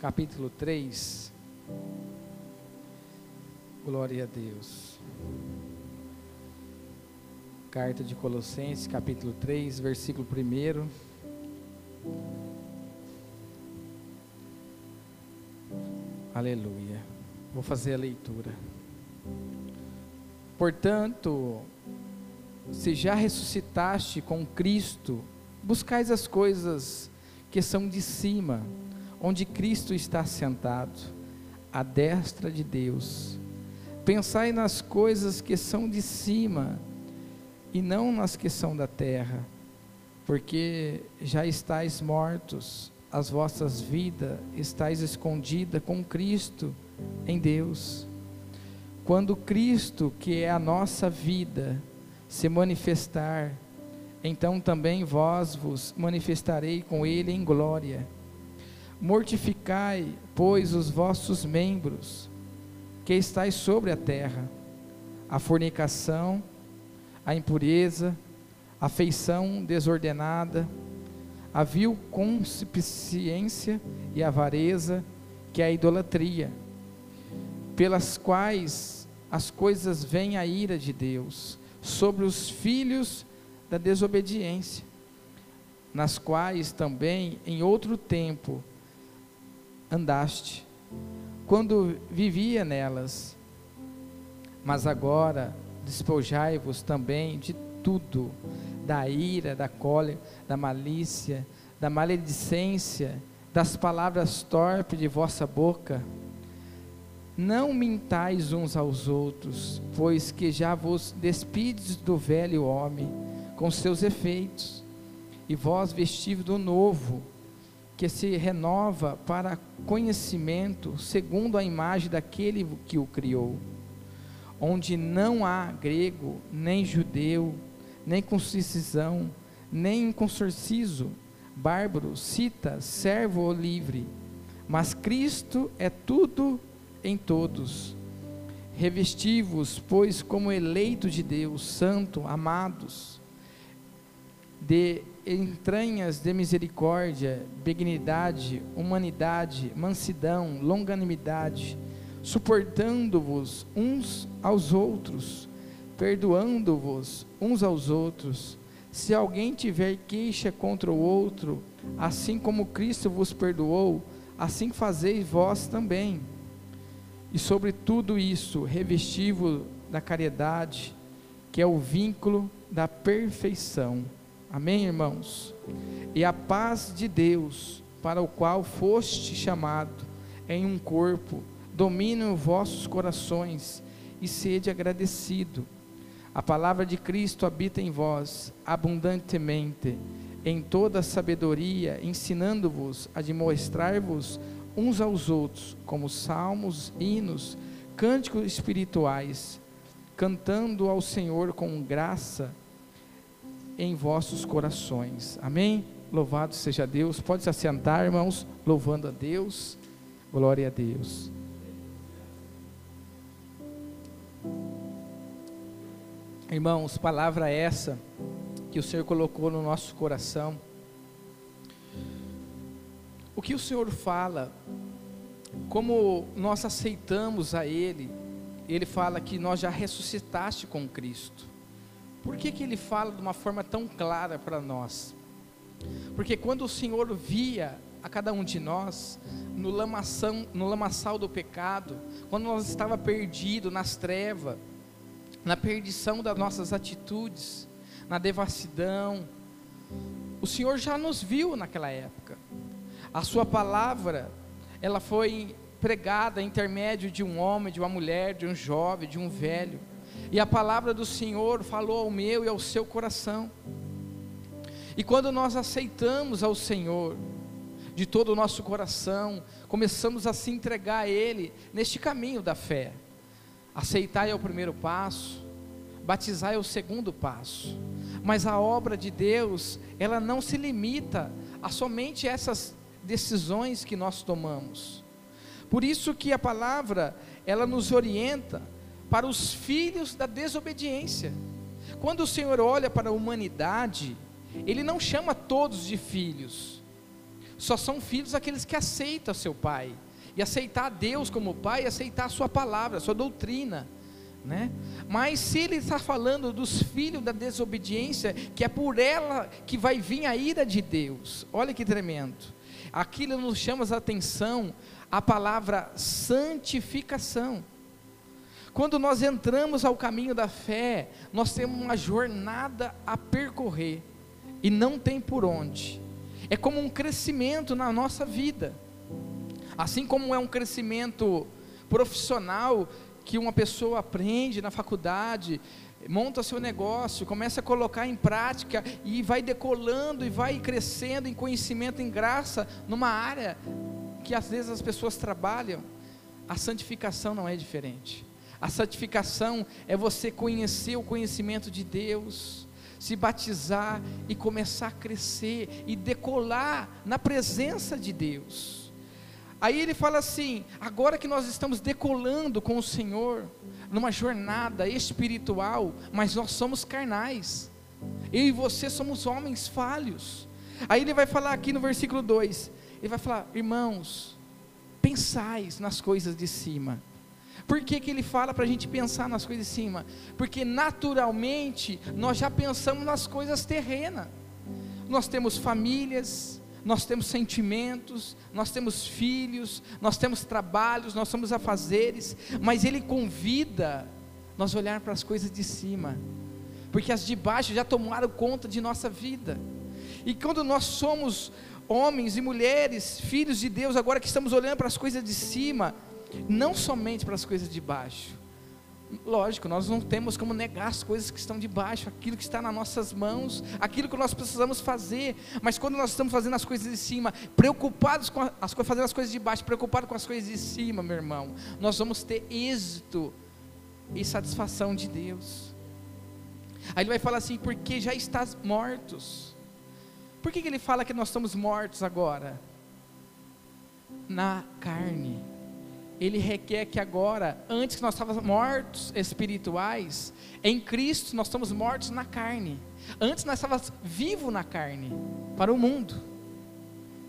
capítulo 3. Glória a Deus. Carta de Colossenses, capítulo 3, versículo 1. Aleluia. Vou fazer a leitura. Portanto, se já ressuscitaste com Cristo, buscais as coisas que são de cima, onde Cristo está sentado, à destra de Deus. Pensai nas coisas que são de cima e não nas que são da terra, porque já estáis mortos, as vossas vidas estáis escondida com Cristo em Deus. Quando Cristo, que é a nossa vida, se manifestar, então também vós vos manifestarei com ele em glória. Mortificai, pois, os vossos membros, que estáis sobre a terra, a fornicação, a impureza, a feição desordenada, a vil concupiscência e avareza, que é a idolatria, pelas quais as coisas vêm a ira de Deus sobre os filhos da desobediência, nas quais também em outro tempo andaste, quando vivia nelas. Mas agora despojai-vos também de tudo, da ira, da cólera, da malícia, da maledicência, das palavras torpes de vossa boca. Não mintais uns aos outros, pois que já vos despides do velho homem com seus efeitos, e vós vestivos do novo, que se renova para conhecimento segundo a imagem daquele que o criou, onde não há grego, nem judeu, nem concisão, nem consorciso, bárbaro, cita, servo ou livre, mas Cristo é tudo em todos. Revestivos, pois, como eleito de Deus, santo, amados, de entranhas de misericórdia, benignidade, humanidade, mansidão, longanimidade, suportando-vos uns aos outros, perdoando-vos uns aos outros. Se alguém tiver queixa contra o outro, assim como Cristo vos perdoou, assim fazeis vós também. E sobre tudo isso, revestivo da caridade, que é o vínculo da perfeição. Amém, irmãos? E a paz de Deus, para o qual foste chamado em um corpo, domine os vossos corações e sede agradecido. A palavra de Cristo habita em vós abundantemente, em toda sabedoria, ensinando-vos a demonstrar-vos uns aos outros, como salmos, hinos, cânticos espirituais, cantando ao Senhor com graça em vossos corações. Amém? Louvado seja Deus. Pode se assentar, irmãos, louvando a Deus. Glória a Deus. Irmãos, palavra essa que o Senhor colocou no nosso coração. O que o Senhor fala, como nós aceitamos a Ele, Ele fala que nós já ressuscitaste com Cristo. Por que, que ele fala de uma forma tão clara para nós? Porque quando o Senhor via a cada um de nós no, lamação, no lamaçal do pecado, quando nós estava perdido nas trevas, na perdição das nossas atitudes, na devassidão, o Senhor já nos viu naquela época. A sua palavra, ela foi pregada intermédio de um homem, de uma mulher, de um jovem, de um velho. E a palavra do Senhor falou ao meu e ao seu coração. E quando nós aceitamos ao Senhor, de todo o nosso coração, começamos a se entregar a Ele neste caminho da fé. Aceitar é o primeiro passo, batizar é o segundo passo. Mas a obra de Deus, ela não se limita a somente essas decisões que nós tomamos. Por isso que a palavra, ela nos orienta para os filhos da desobediência. Quando o Senhor olha para a humanidade, Ele não chama todos de filhos, Só são filhos aqueles que aceitam seu pai. E aceitar Deus como pai, aceitar a sua palavra, a sua doutrina. Né? Mas se ele está falando dos filhos da desobediência, que é por ela que vai vir a ira de Deus, olha que tremendo. Aquilo nos chama a atenção a palavra santificação. Quando nós entramos ao caminho da fé, nós temos uma jornada a percorrer e não tem por onde. É como um crescimento na nossa vida. Assim como é um crescimento profissional que uma pessoa aprende na faculdade, monta seu negócio, começa a colocar em prática e vai decolando e vai crescendo em conhecimento, em graça, numa área que às vezes as pessoas trabalham. A santificação não é diferente. A santificação é você conhecer o conhecimento de Deus, se batizar e começar a crescer e decolar na presença de Deus. Aí ele fala assim: agora que nós estamos decolando com o Senhor, numa jornada espiritual, mas nós somos carnais, eu e você somos homens falhos. Aí ele vai falar aqui no versículo 2: ele vai falar, irmãos, pensais nas coisas de cima por que, que ele fala para a gente pensar nas coisas de cima? Porque naturalmente nós já pensamos nas coisas terrenas. Nós temos famílias, nós temos sentimentos, nós temos filhos, nós temos trabalhos, nós temos afazeres, mas ele convida nós olhar para as coisas de cima, porque as de baixo já tomaram conta de nossa vida. E quando nós somos homens e mulheres, filhos de Deus, agora que estamos olhando para as coisas de cima, não somente para as coisas de baixo. Lógico, nós não temos como negar as coisas que estão de baixo, aquilo que está nas nossas mãos, aquilo que nós precisamos fazer. Mas quando nós estamos fazendo as coisas de cima, preocupados com as coisas, fazendo as coisas de baixo, preocupados com as coisas de cima, meu irmão, nós vamos ter êxito e satisfação de Deus. Aí ele vai falar assim: porque já estás mortos. Por que, que ele fala que nós estamos mortos agora? Na carne ele requer que agora, antes que nós estávamos mortos espirituais, em Cristo nós estamos mortos na carne. Antes nós estávamos vivos na carne, para o mundo.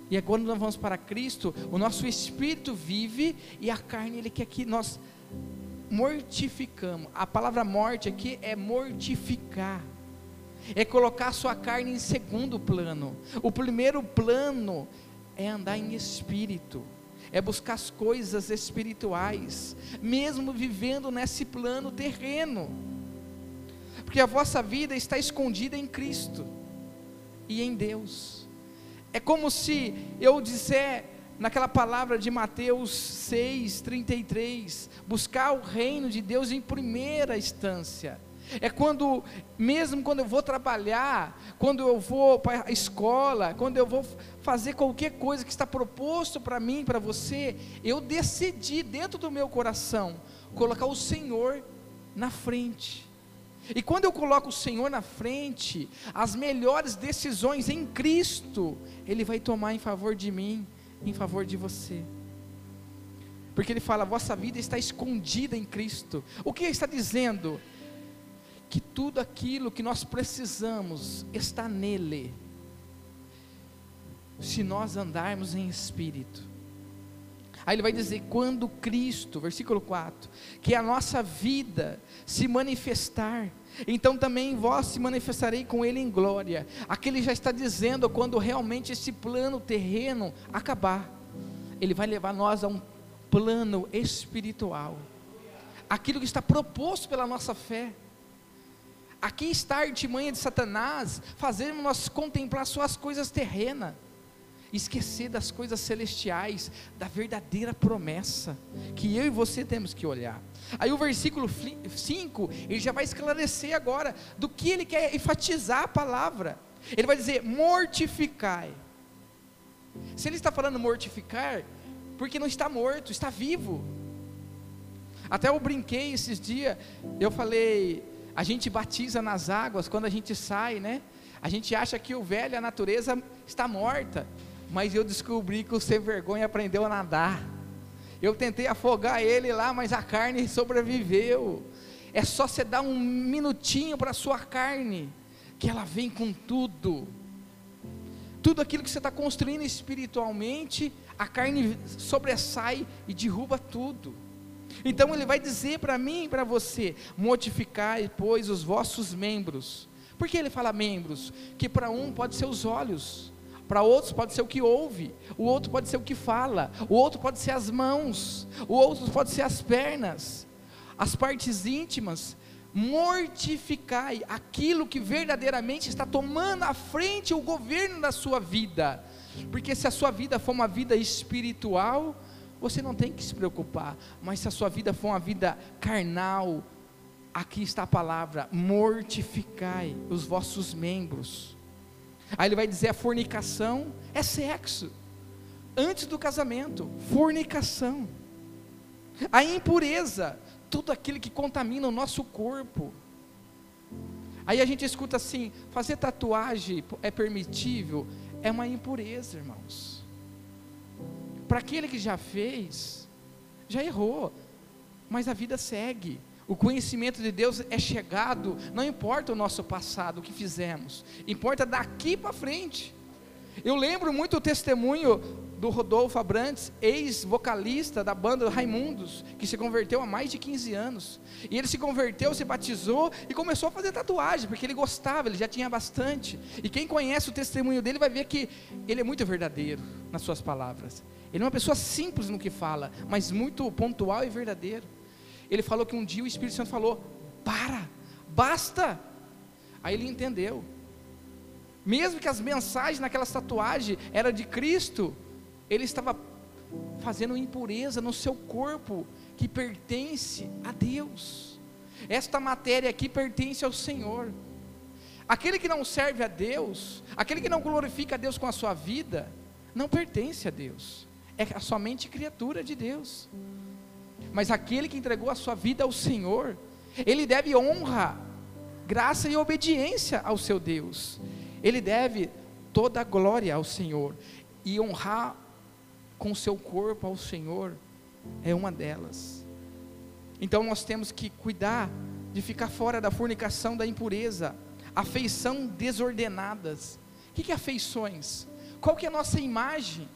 E agora nós vamos para Cristo, o nosso espírito vive e a carne ele quer que nós mortificamos. A palavra morte aqui é mortificar. É colocar a sua carne em segundo plano. O primeiro plano é andar em espírito é buscar as coisas espirituais, mesmo vivendo nesse plano terreno, porque a vossa vida está escondida em Cristo e em Deus. É como se eu disser naquela palavra de Mateus 6:33, buscar o reino de Deus em primeira instância é quando, mesmo quando eu vou trabalhar, quando eu vou para a escola, quando eu vou fazer qualquer coisa que está proposto para mim, para você, eu decidi dentro do meu coração colocar o Senhor na frente. E quando eu coloco o Senhor na frente, as melhores decisões em Cristo, Ele vai tomar em favor de mim, em favor de você. Porque Ele fala: vossa vida está escondida em Cristo. O que Ele está dizendo? Que tudo aquilo que nós precisamos está nele, se nós andarmos em espírito. Aí ele vai dizer: quando Cristo, versículo 4, que a nossa vida se manifestar, então também vós se manifestarei com Ele em glória. Aqui ele já está dizendo quando realmente esse plano terreno acabar, Ele vai levar nós a um plano espiritual, aquilo que está proposto pela nossa fé. Aqui está a artimanha de Satanás, fazendo nós contemplar suas coisas terrenas, esquecer das coisas celestiais, da verdadeira promessa, que eu e você temos que olhar. Aí o versículo 5, ele já vai esclarecer agora do que ele quer enfatizar a palavra. Ele vai dizer: mortificai. Se ele está falando mortificar, porque não está morto, está vivo. Até eu brinquei esses dias, eu falei, a gente batiza nas águas quando a gente sai, né? A gente acha que o velho, a natureza está morta, mas eu descobri que o sem vergonha aprendeu a nadar. Eu tentei afogar ele lá, mas a carne sobreviveu. É só você dar um minutinho para a sua carne, que ela vem com tudo. tudo aquilo que você está construindo espiritualmente, a carne sobressai e derruba tudo. Então ele vai dizer para mim e para você: mortificai, pois, os vossos membros. Por que ele fala membros? Que para um pode ser os olhos, para outros pode ser o que ouve, o outro pode ser o que fala, o outro pode ser as mãos, o outro pode ser as pernas, as partes íntimas. Mortificai aquilo que verdadeiramente está tomando à frente o governo da sua vida, porque se a sua vida for uma vida espiritual, você não tem que se preocupar, mas se a sua vida for uma vida carnal, aqui está a palavra: mortificai os vossos membros. Aí ele vai dizer: a fornicação é sexo, antes do casamento, fornicação. A impureza, tudo aquilo que contamina o nosso corpo. Aí a gente escuta assim: fazer tatuagem é permitível? É uma impureza, irmãos para aquele que já fez, já errou, mas a vida segue. O conhecimento de Deus é chegado, não importa o nosso passado, o que fizemos, importa daqui para frente. Eu lembro muito o testemunho do Rodolfo Abrantes, ex-vocalista da banda Raimundos, que se converteu há mais de 15 anos. E ele se converteu, se batizou e começou a fazer tatuagem, porque ele gostava, ele já tinha bastante. E quem conhece o testemunho dele vai ver que ele é muito verdadeiro nas suas palavras. Ele é uma pessoa simples no que fala, mas muito pontual e verdadeiro. Ele falou que um dia o Espírito Santo falou: para, basta. Aí ele entendeu. Mesmo que as mensagens naquela tatuagem era de Cristo, ele estava fazendo impureza no seu corpo que pertence a Deus. Esta matéria aqui pertence ao Senhor. Aquele que não serve a Deus, aquele que não glorifica a Deus com a sua vida, não pertence a Deus é somente criatura de Deus. Mas aquele que entregou a sua vida ao Senhor, ele deve honra, graça e obediência ao seu Deus. Ele deve toda a glória ao Senhor e honrar com seu corpo ao Senhor é uma delas. Então nós temos que cuidar de ficar fora da fornicação, da impureza, afeição desordenadas. O que é afeições? Qual que é a nossa imagem?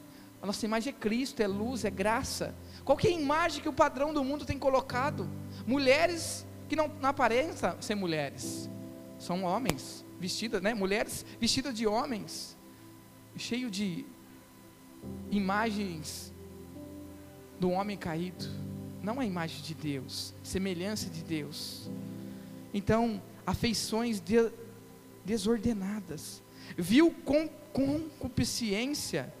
Nossa imagem é Cristo, é luz, é graça. Qual é a imagem que o padrão do mundo tem colocado? Mulheres que não, não aparentam ser mulheres, são homens vestidas, né? Mulheres vestidas de homens, cheio de imagens do homem caído. Não a imagem de Deus, semelhança de Deus. Então, afeições de, desordenadas. Viu com concupiscência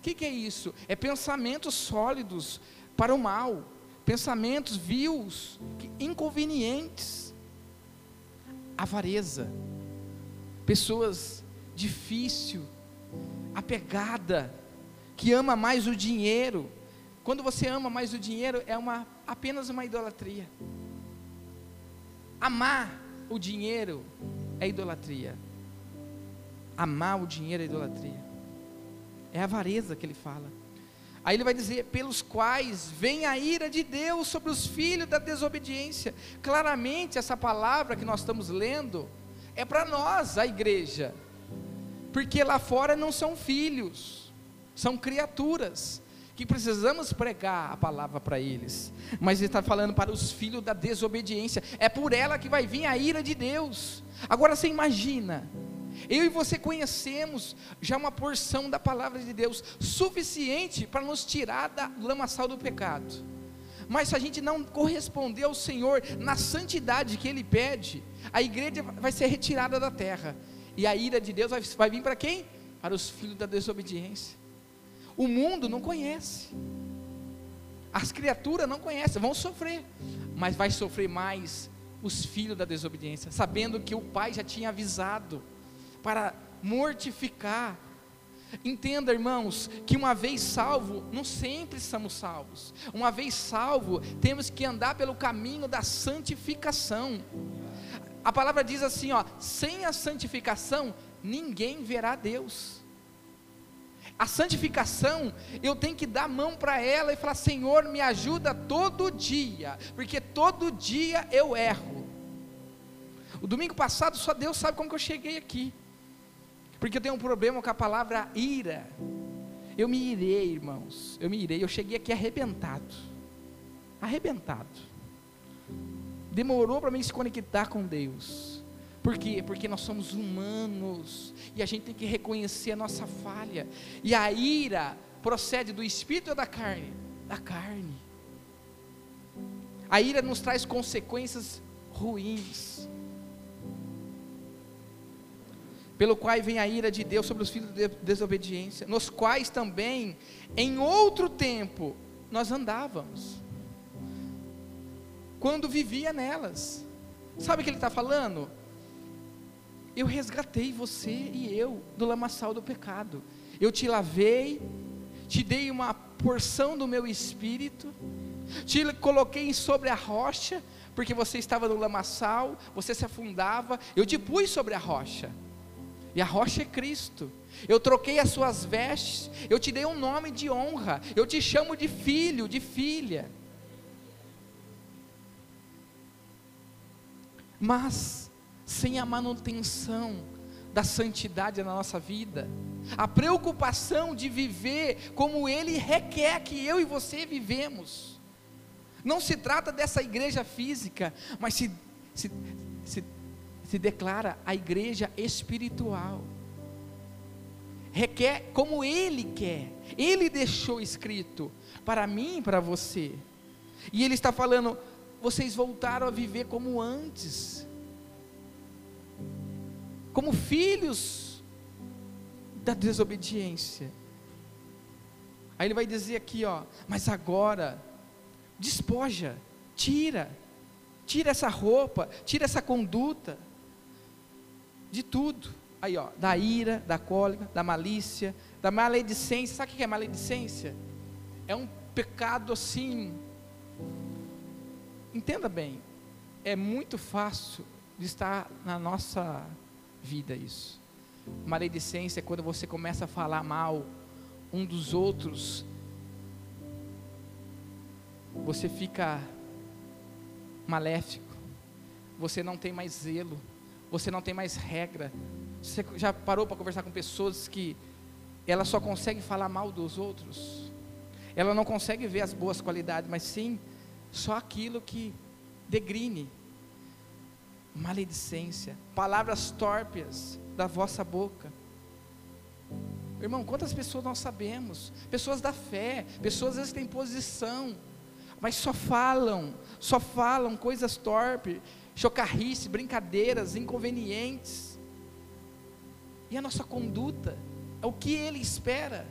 o que, que, é isso? É pensamentos sólidos para o mal, pensamentos vios, inconvenientes, avareza, pessoas difícil, apegada, que ama mais o dinheiro. Quando você ama mais o dinheiro, é uma, apenas uma idolatria. Amar o dinheiro é idolatria. Amar o dinheiro é idolatria. É a avareza que ele fala. Aí ele vai dizer: pelos quais vem a ira de Deus sobre os filhos da desobediência. Claramente, essa palavra que nós estamos lendo é para nós, a igreja, porque lá fora não são filhos, são criaturas que precisamos pregar a palavra para eles, mas ele está falando para os filhos da desobediência, é por ela que vai vir a ira de Deus. Agora você imagina, eu e você conhecemos já uma porção da palavra de Deus suficiente para nos tirar da lamaçal do pecado. Mas se a gente não corresponder ao Senhor na santidade que Ele pede, a igreja vai ser retirada da terra. E a ira de Deus vai, vai vir para quem? Para os filhos da desobediência. O mundo não conhece. As criaturas não conhecem, vão sofrer. Mas vai sofrer mais os filhos da desobediência, sabendo que o pai já tinha avisado para mortificar. Entenda, irmãos, que uma vez salvo, não sempre somos salvos. Uma vez salvo, temos que andar pelo caminho da santificação. A palavra diz assim, ó, sem a santificação, ninguém verá Deus. A santificação, eu tenho que dar mão para ela e falar: Senhor, me ajuda todo dia, porque todo dia eu erro. O domingo passado, só Deus sabe como que eu cheguei aqui Porque eu tenho um problema com a palavra ira. Eu me irei, irmãos. Eu me irei. Eu cheguei aqui arrebentado. Arrebentado. Demorou para mim se conectar com Deus. Por quê? Porque nós somos humanos e a gente tem que reconhecer a nossa falha. E a ira procede do espírito ou da carne? Da carne. A ira nos traz consequências ruins. Pelo qual vem a ira de Deus sobre os filhos de desobediência, nos quais também, em outro tempo, nós andávamos, quando vivia nelas. Sabe o que ele está falando? Eu resgatei você e eu do lamaçal do pecado. Eu te lavei, te dei uma porção do meu espírito, te coloquei sobre a rocha, porque você estava no lamaçal, você se afundava, eu te pus sobre a rocha, e a rocha é Cristo. Eu troquei as suas vestes, eu te dei um nome de honra, eu te chamo de filho, de filha. Mas, sem a manutenção da santidade na nossa vida, a preocupação de viver como Ele requer que eu e você vivemos. Não se trata dessa igreja física, mas se, se, se, se declara a igreja espiritual. Requer como Ele quer, Ele deixou escrito para mim e para você. E Ele está falando: vocês voltaram a viver como antes, como filhos da desobediência. Aí ele vai dizer aqui, ó, mas agora despoja, tira, tira essa roupa, tira essa conduta, de tudo. Aí, ó, da ira, da cólica, da malícia, da maledicência. Sabe o que é maledicência? É um pecado assim. Entenda bem, é muito fácil de estar na nossa vida isso. Maledicência é quando você começa a falar mal um dos outros você fica maléfico, você não tem mais zelo, você não tem mais regra. Você já parou para conversar com pessoas que ela só consegue falar mal dos outros? Ela não consegue ver as boas qualidades, mas sim só aquilo que degrine. Maledicência, palavras torpes da vossa boca. Irmão, quantas pessoas nós sabemos? Pessoas da fé, pessoas às vezes têm posição, mas só falam, só falam coisas torpes, chocarrice, brincadeiras, inconvenientes. E a nossa conduta é o que Ele espera,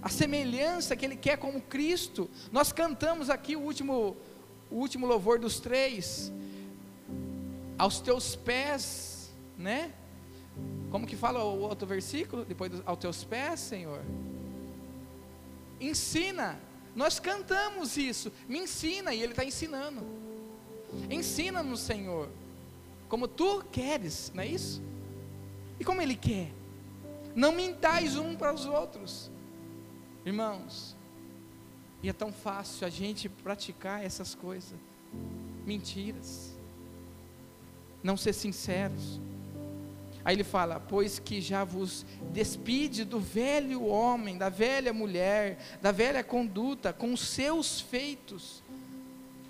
a semelhança que Ele quer como Cristo. Nós cantamos aqui o último, o último louvor dos três, aos teus pés, né? Como que fala o outro versículo? Depois, aos teus pés, Senhor. Ensina nós cantamos isso, me ensina, e Ele está ensinando. Ensina-nos, Senhor, como tu queres, não é isso? E como Ele quer? Não mintais um para os outros, irmãos. E é tão fácil a gente praticar essas coisas, mentiras, não ser sinceros. Aí ele fala: Pois que já vos despide do velho homem, da velha mulher, da velha conduta, com seus feitos.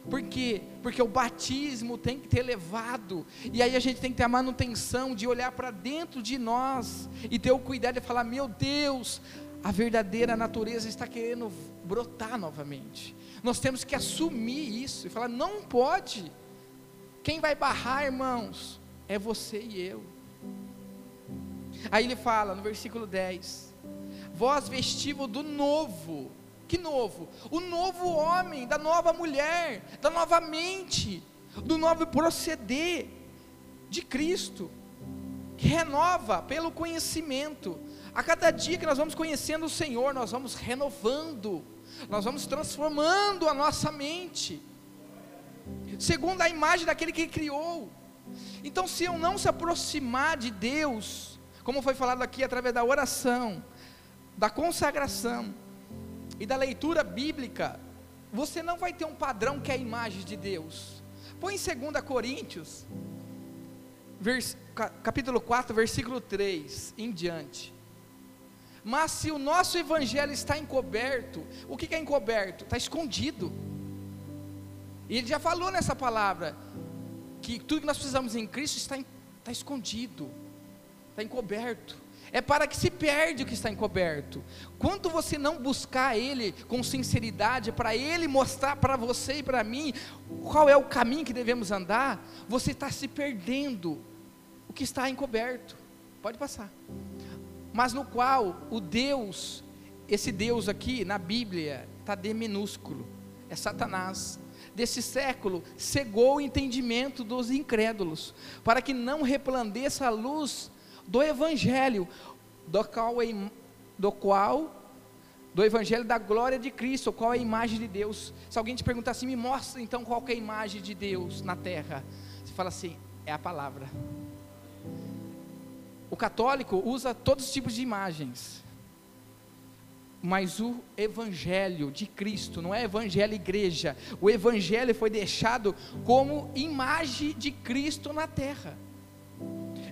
Por quê? Porque o batismo tem que ter levado, e aí a gente tem que ter a manutenção de olhar para dentro de nós e ter o cuidado de falar: Meu Deus, a verdadeira natureza está querendo brotar novamente. Nós temos que assumir isso e falar: Não pode. Quem vai barrar, irmãos, é você e eu. Aí ele fala no versículo 10: Vós vestível do novo, que novo? O novo homem, da nova mulher, da nova mente, do novo proceder de Cristo, que renova pelo conhecimento. A cada dia que nós vamos conhecendo o Senhor, nós vamos renovando, nós vamos transformando a nossa mente, segundo a imagem daquele que criou. Então, se eu não se aproximar de Deus, como foi falado aqui através da oração, da consagração e da leitura bíblica, você não vai ter um padrão que é a imagem de Deus. Põe em 2 Coríntios, capítulo 4, versículo 3 em diante. Mas se o nosso evangelho está encoberto, o que é encoberto? Está escondido. E ele já falou nessa palavra que tudo que nós precisamos em Cristo está, está escondido, está encoberto. É para que se perde o que está encoberto. Quanto você não buscar Ele com sinceridade, para Ele mostrar para você e para mim qual é o caminho que devemos andar, você está se perdendo o que está encoberto. Pode passar mas no qual o Deus, esse Deus aqui na Bíblia, está D minúsculo, é Satanás, desse século, cegou o entendimento dos incrédulos, para que não replandeça a luz do Evangelho, do qual, do qual do Evangelho da glória de Cristo, qual é a imagem de Deus. Se alguém te perguntar assim, me mostra então qual é a imagem de Deus na terra, você fala assim, é a palavra. O católico usa todos os tipos de imagens. Mas o evangelho de Cristo, não é evangelho igreja, o evangelho foi deixado como imagem de Cristo na terra.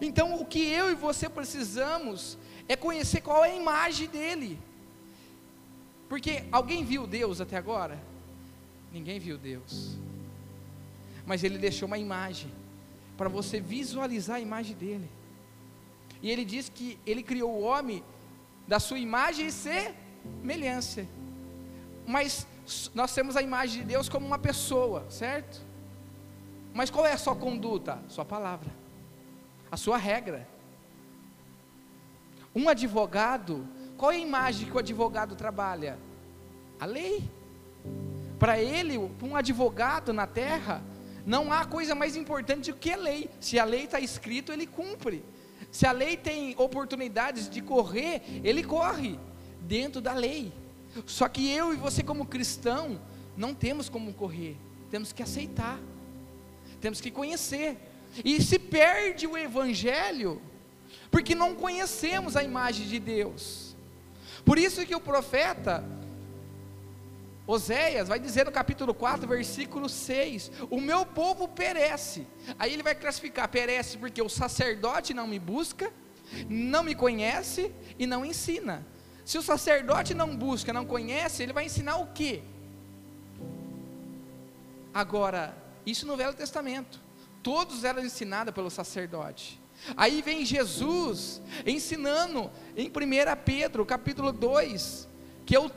Então, o que eu e você precisamos é conhecer qual é a imagem dele. Porque alguém viu Deus até agora? Ninguém viu Deus. Mas ele deixou uma imagem para você visualizar a imagem dele. E ele diz que ele criou o homem da sua imagem e semelhança. Mas nós temos a imagem de Deus como uma pessoa, certo? Mas qual é a sua conduta? Sua palavra, a sua regra. Um advogado, qual é a imagem que o advogado trabalha? A lei. Para ele, um advogado na terra, não há coisa mais importante do que a lei. Se a lei está escrito, ele cumpre. Se a lei tem oportunidades de correr, ele corre dentro da lei. Só que eu e você, como cristão, não temos como correr, temos que aceitar, temos que conhecer. E se perde o evangelho, porque não conhecemos a imagem de Deus. Por isso que o profeta Oséias vai dizer no capítulo 4, versículo 6: O meu povo perece. Aí ele vai classificar: perece porque o sacerdote não me busca, não me conhece e não ensina. Se o sacerdote não busca, não conhece, ele vai ensinar o quê? Agora, isso no Velho Testamento. Todos eram ensinados pelo sacerdote. Aí vem Jesus ensinando em 1 Pedro, capítulo 2, que é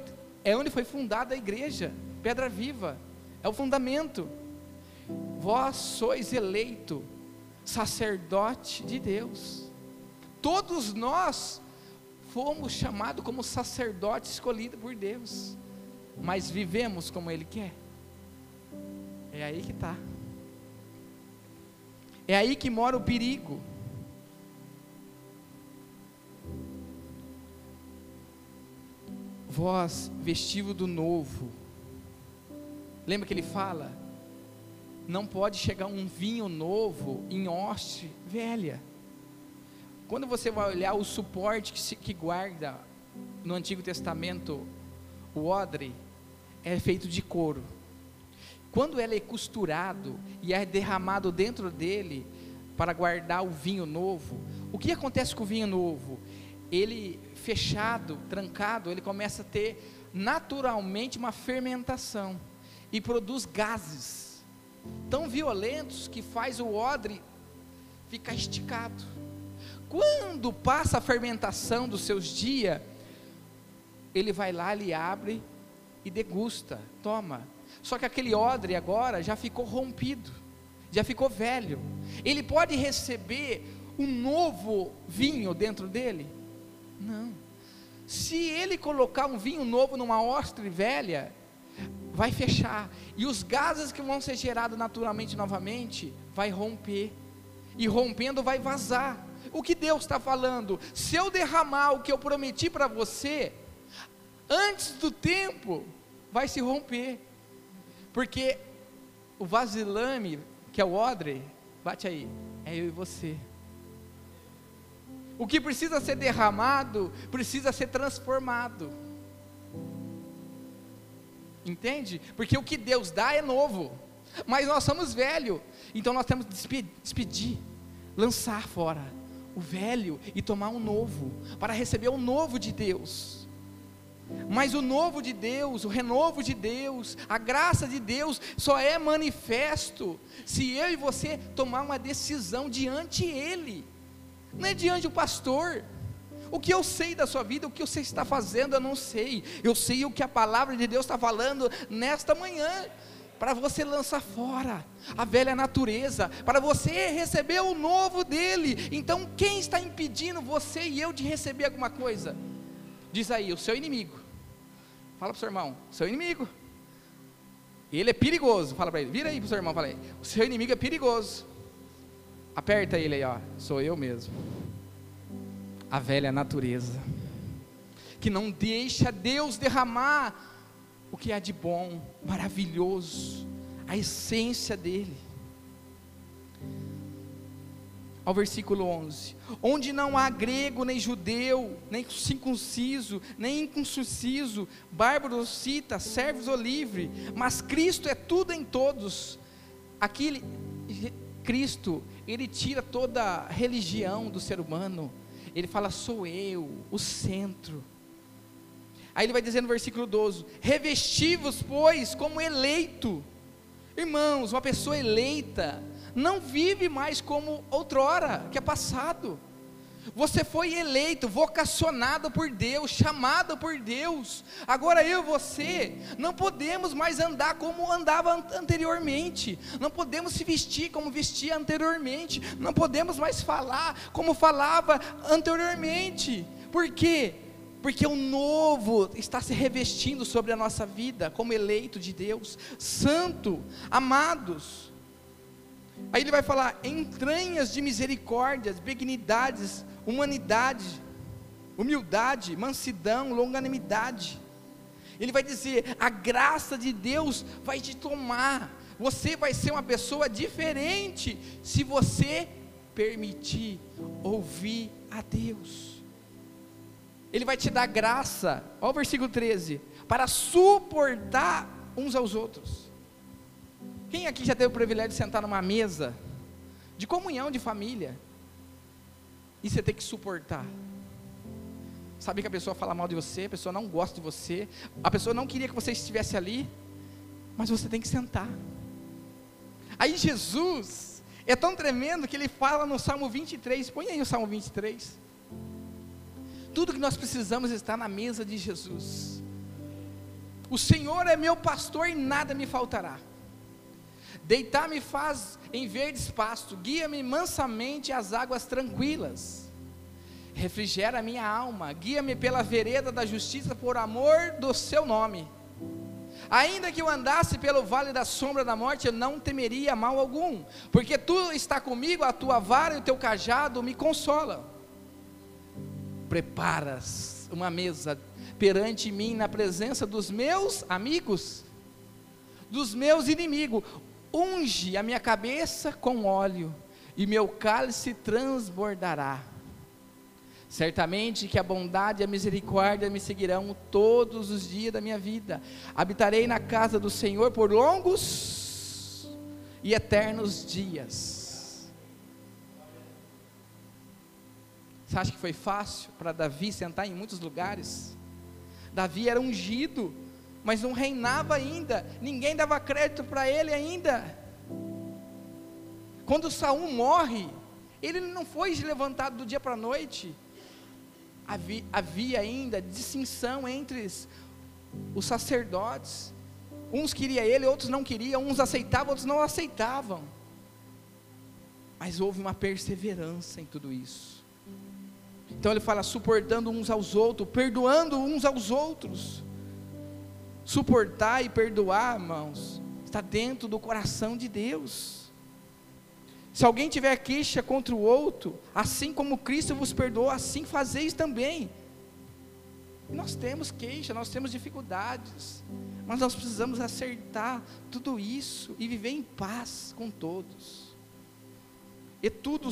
é onde foi fundada a igreja, pedra viva, é o fundamento. Vós sois eleito, sacerdote de Deus. Todos nós fomos chamados como sacerdote escolhido por Deus, mas vivemos como Ele quer. É aí que está. É aí que mora o perigo. vós vestível do novo. Lembra que ele fala? Não pode chegar um vinho novo em hoste velha. Quando você vai olhar o suporte que, se, que guarda no Antigo Testamento o odre, é feito de couro. Quando ele é costurado e é derramado dentro dele para guardar o vinho novo, o que acontece com o vinho novo? Ele fechado, trancado, ele começa a ter naturalmente uma fermentação e produz gases tão violentos que faz o odre ficar esticado. Quando passa a fermentação dos seus dias, ele vai lá, ele abre e degusta, toma. Só que aquele odre agora já ficou rompido, já ficou velho. Ele pode receber um novo vinho dentro dele? Não. Se ele colocar um vinho novo numa ostre velha, vai fechar. E os gases que vão ser gerados naturalmente novamente, vai romper. E rompendo vai vazar. O que Deus está falando? Se eu derramar o que eu prometi para você, antes do tempo, vai se romper. Porque o vasilame, que é o odre, bate aí, é eu e você. O que precisa ser derramado, precisa ser transformado. Entende? Porque o que Deus dá é novo, mas nós somos velhos, então nós temos que despedir, lançar fora o velho e tomar um novo, para receber o novo de Deus. Mas o novo de Deus, o renovo de Deus, a graça de Deus só é manifesto se eu e você tomar uma decisão diante Ele, não é diante do pastor. O que eu sei da sua vida, o que você está fazendo, eu não sei. Eu sei o que a palavra de Deus está falando nesta manhã para você lançar fora a velha natureza, para você receber o novo dele. Então, quem está impedindo você e eu de receber alguma coisa? Diz aí, o seu inimigo. Fala para o seu irmão, seu inimigo. Ele é perigoso. Fala para ele, vira aí para o seu irmão, fala aí. O seu inimigo é perigoso. Aperta ele aí, ó. Sou eu mesmo. A velha natureza. Que não deixa Deus derramar o que há de bom, maravilhoso, a essência dele. Ao versículo 11: Onde não há grego, nem judeu, nem circunciso, nem incircunciso, bárbaro cita, servos ou livre, mas Cristo é tudo em todos. Aqui, Cristo, ele tira toda a religião do ser humano, ele fala: sou eu, o centro. Aí ele vai dizer no versículo 12: Revestivos, pois, como eleito. Irmãos, uma pessoa eleita não vive mais como outrora, que é passado. Você foi eleito, vocacionado por Deus, chamado por Deus. Agora eu e você não podemos mais andar como andava anteriormente. Não podemos se vestir como vestia anteriormente. Não podemos mais falar como falava anteriormente. Por quê? porque o novo está se revestindo sobre a nossa vida, como eleito de Deus, santo, amados. Aí ele vai falar: entranhas de misericórdias, benignidades, humanidade, humildade, mansidão, longanimidade. Ele vai dizer: a graça de Deus vai te tomar, você vai ser uma pessoa diferente, se você permitir ouvir a Deus. Ele vai te dar graça, olha o versículo 13, para suportar uns aos outros. Quem aqui já teve o privilégio de sentar numa mesa de comunhão de família e você tem que suportar? Sabe que a pessoa fala mal de você, a pessoa não gosta de você, a pessoa não queria que você estivesse ali, mas você tem que sentar. Aí Jesus é tão tremendo que ele fala no Salmo 23, põe aí o Salmo 23. Tudo que nós precisamos está na mesa de Jesus. O Senhor é meu pastor e nada me faltará. Deitar-me faz em verdes pasto, guia-me mansamente às águas tranquilas. Refrigera minha alma, guia-me pela vereda da justiça por amor do seu nome. Ainda que eu andasse pelo vale da sombra da morte, eu não temeria mal algum, porque tu está comigo, a tua vara e o teu cajado me consolam preparas uma mesa perante mim na presença dos meus amigos, dos meus inimigos. Unge a minha cabeça com óleo, e meu cálice transbordará. Certamente que a bondade e a misericórdia me seguirão todos os dias da minha vida. Habitarei na casa do Senhor por longos e eternos dias. Você acha que foi fácil para Davi sentar em muitos lugares? Davi era ungido, mas não reinava ainda, ninguém dava crédito para ele ainda. Quando Saul morre, ele não foi levantado do dia para a noite. Havia, havia ainda distinção entre os sacerdotes. Uns queriam ele, outros não queriam, uns aceitavam, outros não aceitavam. Mas houve uma perseverança em tudo isso. Então ele fala suportando uns aos outros, perdoando uns aos outros. Suportar e perdoar, irmãos, está dentro do coração de Deus. Se alguém tiver queixa contra o outro, assim como Cristo vos perdoou, assim fazeis também. Nós temos queixa, nós temos dificuldades, mas nós precisamos acertar tudo isso e viver em paz com todos. E tudo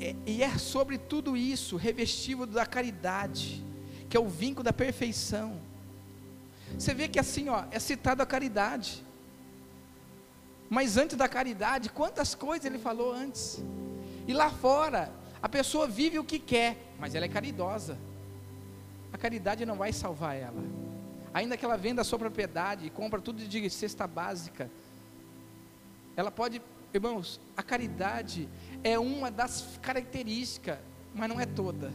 é, e é sobre tudo isso, revestido da caridade, que é o vínculo da perfeição. Você vê que assim, ó, é citado a caridade. Mas antes da caridade, quantas coisas ele falou antes? E lá fora, a pessoa vive o que quer, mas ela é caridosa. A caridade não vai salvar ela. Ainda que ela venda a sua propriedade e compra tudo de cesta básica, ela pode, irmãos, a caridade é uma das características, mas não é toda.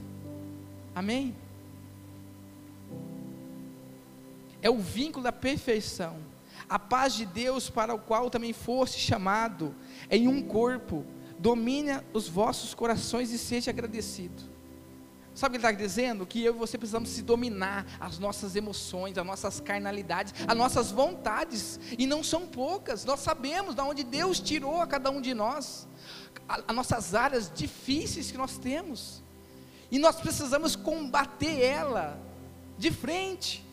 Amém? É o vínculo da perfeição. A paz de Deus para o qual também foste chamado em um corpo, domine os vossos corações e seja agradecido. Sabe o que ele está dizendo? Que eu e você precisamos se dominar as nossas emoções, as nossas carnalidades, as nossas vontades, e não são poucas, nós sabemos de onde Deus tirou a cada um de nós, as nossas áreas difíceis que nós temos, e nós precisamos combater ela de frente.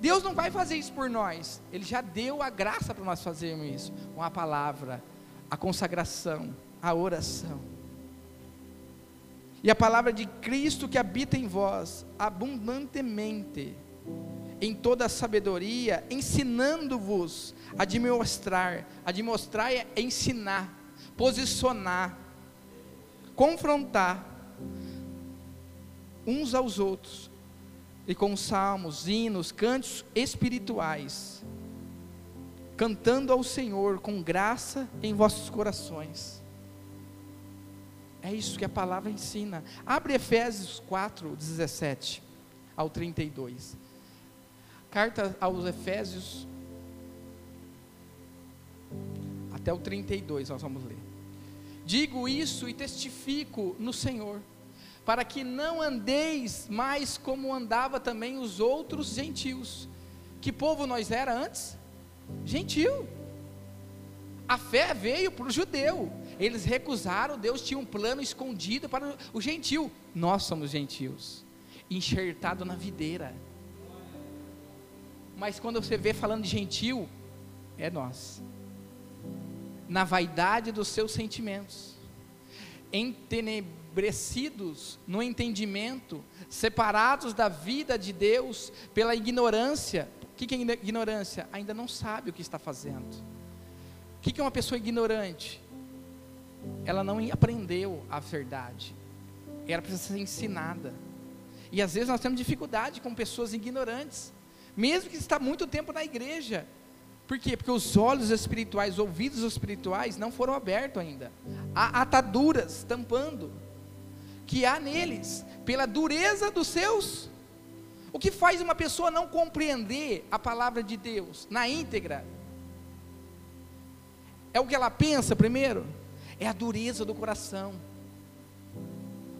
Deus não vai fazer isso por nós, Ele já deu a graça para nós fazermos isso, com a palavra, a consagração, a oração. E a palavra de Cristo que habita em vós, abundantemente, em toda a sabedoria, ensinando-vos a demonstrar, a demonstrar é ensinar, posicionar, confrontar uns aos outros, e com salmos, hinos, cantos espirituais, cantando ao Senhor com graça em vossos corações é isso que a palavra ensina. Abre Efésios 4, 17 ao 32. Carta aos Efésios, até o 32, nós vamos ler. Digo isso e testifico no Senhor, para que não andeis mais como andava também os outros gentios. Que povo nós era antes? Gentil. A fé veio para o judeu, eles recusaram, Deus tinha um plano escondido para o gentil. Nós somos gentios, enxertado na videira. Mas quando você vê falando de gentil, é nós. Na vaidade dos seus sentimentos, entenebrecidos no entendimento, separados da vida de Deus pela ignorância. O que é ignorância? Ainda não sabe o que está fazendo. O que é uma pessoa ignorante? ela não aprendeu a verdade. Ela precisa ser ensinada. E às vezes nós temos dificuldade com pessoas ignorantes, mesmo que está muito tempo na igreja. Por quê? Porque os olhos espirituais, os ouvidos espirituais não foram abertos ainda. Há ataduras tampando que há neles pela dureza dos seus. O que faz uma pessoa não compreender a palavra de Deus na íntegra? É o que ela pensa primeiro? é a dureza do coração.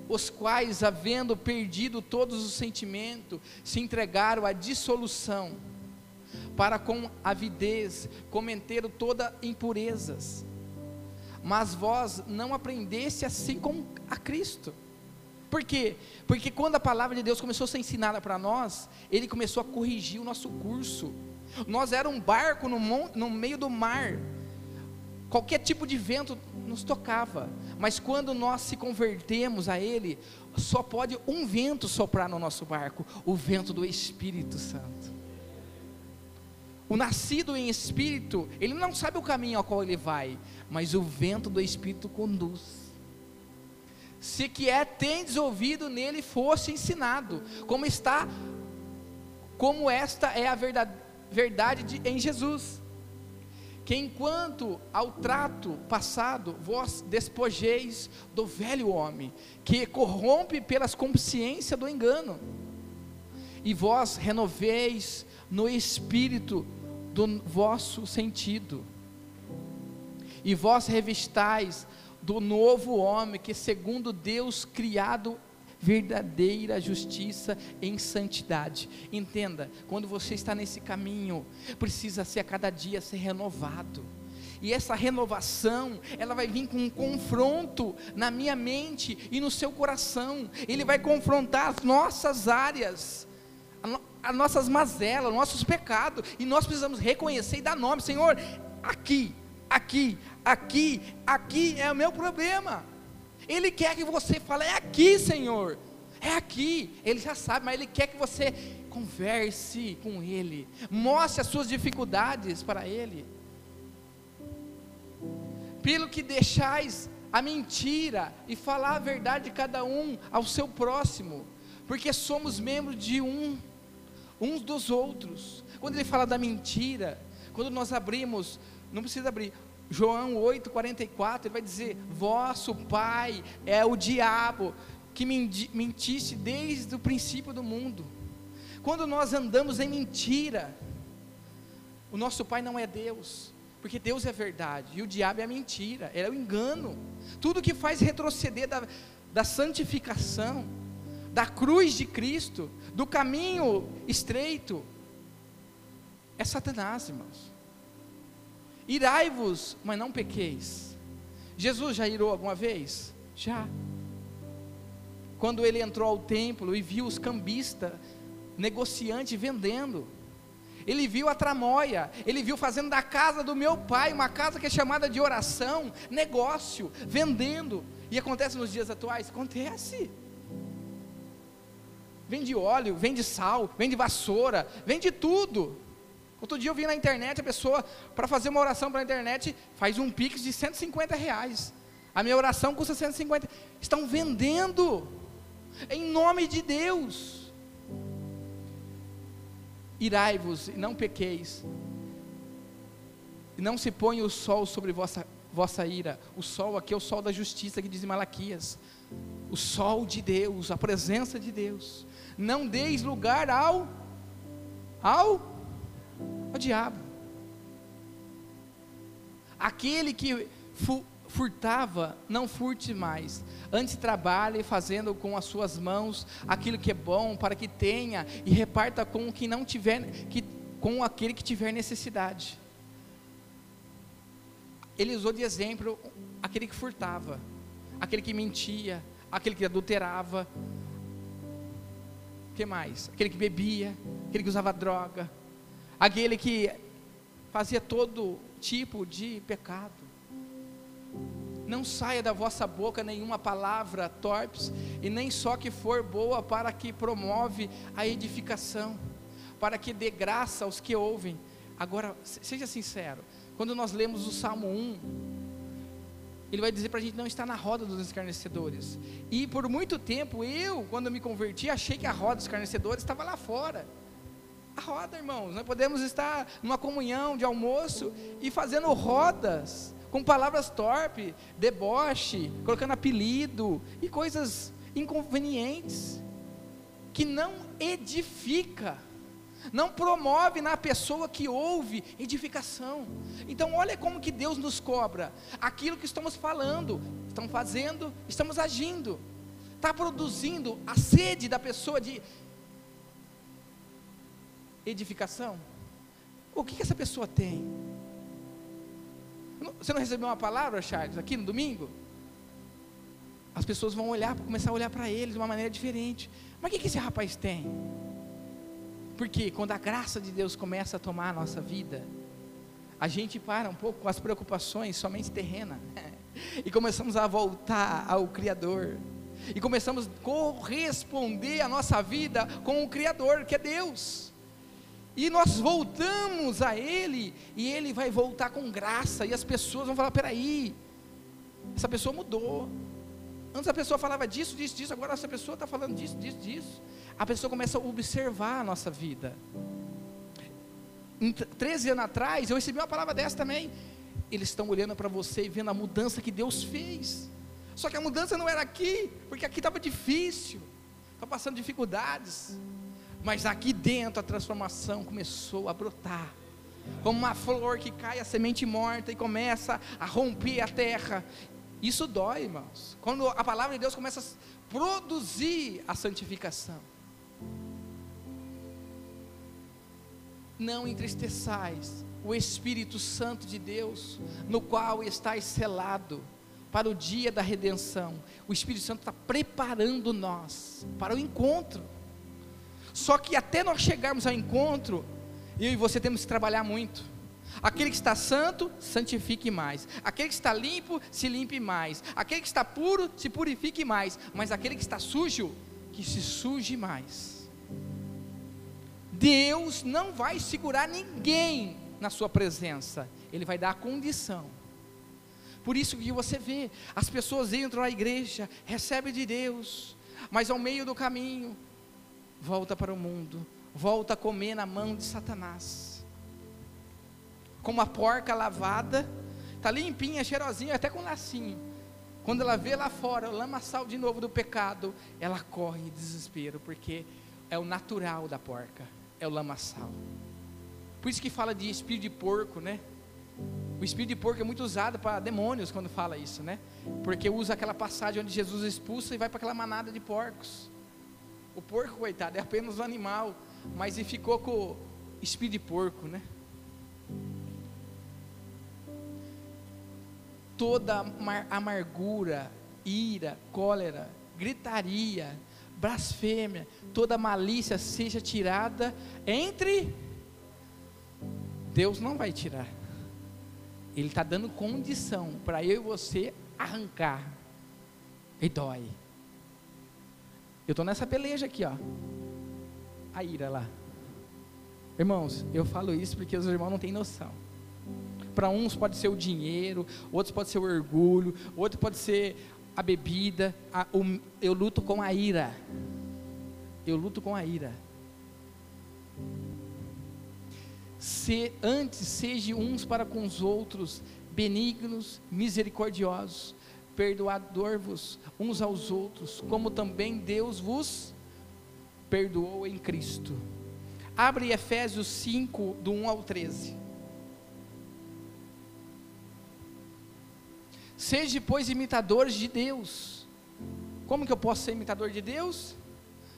Os quais, havendo perdido todos os sentimentos, se entregaram à dissolução, para com avidez cometeram todas impurezas. Mas vós não aprendeste assim com a Cristo. Por quê? Porque quando a palavra de Deus começou a ser ensinada para nós, Ele começou a corrigir o nosso curso. Nós era um barco no, no meio do mar, qualquer tipo de vento nos tocava, mas quando nós se convertemos a Ele, só pode um vento soprar no nosso barco o vento do Espírito Santo. O nascido em espírito, ele não sabe o caminho ao qual ele vai, mas o vento do Espírito conduz. Se que é tendes ouvido nele fosse ensinado, como está, como esta é a verdade, verdade de, em Jesus. Que enquanto ao trato passado vós despojeis do velho homem, que corrompe pelas consciências do engano, e vós renoveis no espírito do vosso sentido, e vós revistais do novo homem, que segundo Deus criado verdadeira justiça em santidade. Entenda, quando você está nesse caminho, precisa ser a cada dia ser renovado. E essa renovação, ela vai vir com um confronto na minha mente e no seu coração. Ele vai confrontar as nossas áreas, as nossas mazelas, nossos pecados. E nós precisamos reconhecer e dar nome, Senhor, aqui, aqui, aqui, aqui é o meu problema. Ele quer que você fale, é aqui, Senhor. É aqui. Ele já sabe, mas Ele quer que você converse com Ele. Mostre as suas dificuldades para Ele. Pelo que deixais a mentira e falar a verdade de cada um ao seu próximo, porque somos membros de um, uns dos outros. Quando ele fala da mentira, quando nós abrimos, não precisa abrir, João 8,44, ele vai dizer: Vosso pai é o diabo que mentiste desde o princípio do mundo. Quando nós andamos em mentira, o nosso pai não é Deus, porque Deus é verdade e o diabo é a mentira, é o engano. Tudo que faz retroceder da, da santificação, da cruz de Cristo, do caminho estreito, é Satanás, irmãos. Irai-vos, mas não pequeis. Jesus já irou alguma vez? Já. Quando ele entrou ao templo e viu os cambistas, negociantes vendendo, ele viu a tramóia, ele viu fazendo da casa do meu pai, uma casa que é chamada de oração, negócio, vendendo. E acontece nos dias atuais? Acontece. Vende óleo, vende sal, vende vassoura, vende tudo. Outro dia eu vi na internet a pessoa, para fazer uma oração pela internet, faz um pix de 150 reais. A minha oração custa 150. Estão vendendo, em nome de Deus. Irai-vos e não pequeis, e não se ponha o sol sobre vossa, vossa ira, o sol aqui é o sol da justiça que diz Malaquias, o sol de Deus, a presença de Deus, não deis lugar ao, ao, ao diabo, aquele que fu, furtava, não furte mais. Antes trabalhe fazendo com as suas mãos aquilo que é bom, para que tenha e reparta com o que não tiver, que, com aquele que tiver necessidade. Ele usou de exemplo aquele que furtava, aquele que mentia, aquele que adulterava. O que mais? Aquele que bebia, aquele que usava droga, aquele que fazia todo tipo de pecado. Não saia da vossa boca nenhuma palavra torpes, e nem só que for boa para que promove a edificação, para que dê graça aos que ouvem. Agora, seja sincero, quando nós lemos o Salmo 1, ele vai dizer para a gente não estar na roda dos escarnecedores. E por muito tempo, eu, quando me converti, achei que a roda dos escarnecedores estava lá fora. Roda, irmãos, nós podemos estar numa comunhão de almoço e fazendo rodas com palavras torpes, deboche, colocando apelido e coisas inconvenientes, que não edifica, não promove na pessoa que ouve edificação. Então, olha como que Deus nos cobra. Aquilo que estamos falando, estamos fazendo, estamos agindo, está produzindo a sede da pessoa de edificação. O que, que essa pessoa tem? Você não recebeu uma palavra, Charles, aqui no domingo? As pessoas vão olhar, começar a olhar para ele de uma maneira diferente. Mas o que, que esse rapaz tem? Porque quando a graça de Deus começa a tomar a nossa vida, a gente para um pouco com as preocupações somente terrenas e começamos a voltar ao Criador e começamos a corresponder a nossa vida com o Criador, que é Deus. E nós voltamos a Ele, e Ele vai voltar com graça, e as pessoas vão falar: peraí, essa pessoa mudou. Antes a pessoa falava disso, disso, disso, agora essa pessoa está falando disso, disso, disso. A pessoa começa a observar a nossa vida. Em 13 anos atrás, eu recebi uma palavra dessa também. Eles estão olhando para você e vendo a mudança que Deus fez. Só que a mudança não era aqui, porque aqui estava difícil, estava passando dificuldades. Mas aqui dentro a transformação começou a brotar. Como uma flor que cai a semente morta e começa a romper a terra. Isso dói, irmãos. Quando a palavra de Deus começa a produzir a santificação. Não entristeçais o Espírito Santo de Deus, no qual estáis selado para o dia da redenção. O Espírito Santo está preparando nós para o encontro. Só que até nós chegarmos ao encontro, eu e você temos que trabalhar muito. Aquele que está santo, santifique mais. Aquele que está limpo, se limpe mais. Aquele que está puro, se purifique mais. Mas aquele que está sujo, que se suje mais. Deus não vai segurar ninguém na sua presença. Ele vai dar a condição. Por isso que você vê, as pessoas entram na igreja, recebem de Deus, mas ao meio do caminho, volta para o mundo, volta a comer na mão de Satanás. Como a porca lavada, está limpinha, cheirosinha, até com lacinho. Quando ela vê lá fora o lamaçal de novo do pecado, ela corre em desespero, porque é o natural da porca, é o lamaçal. Por isso que fala de espírito de porco, né? O espírito de porco é muito usado para demônios quando fala isso, né? Porque usa aquela passagem onde Jesus expulsa e vai para aquela manada de porcos. O porco, coitado, é apenas um animal, mas ele ficou com espírito de porco, né? Toda amargura, ira, cólera, gritaria, blasfêmia, toda malícia seja tirada entre Deus não vai tirar. Ele está dando condição para eu e você arrancar. E dói. Eu estou nessa peleja aqui, ó. A ira lá. Irmãos, eu falo isso porque os irmãos não têm noção. Para uns pode ser o dinheiro, outros pode ser o orgulho, outro pode ser a bebida. A, o, eu luto com a ira. Eu luto com a ira. Se, antes, seja uns para com os outros benignos, misericordiosos, perdoador-vos uns aos outros, como também Deus vos perdoou em Cristo. Abre Efésios 5, do 1 ao 13. Seja, pois, imitadores de Deus. Como que eu posso ser imitador de Deus?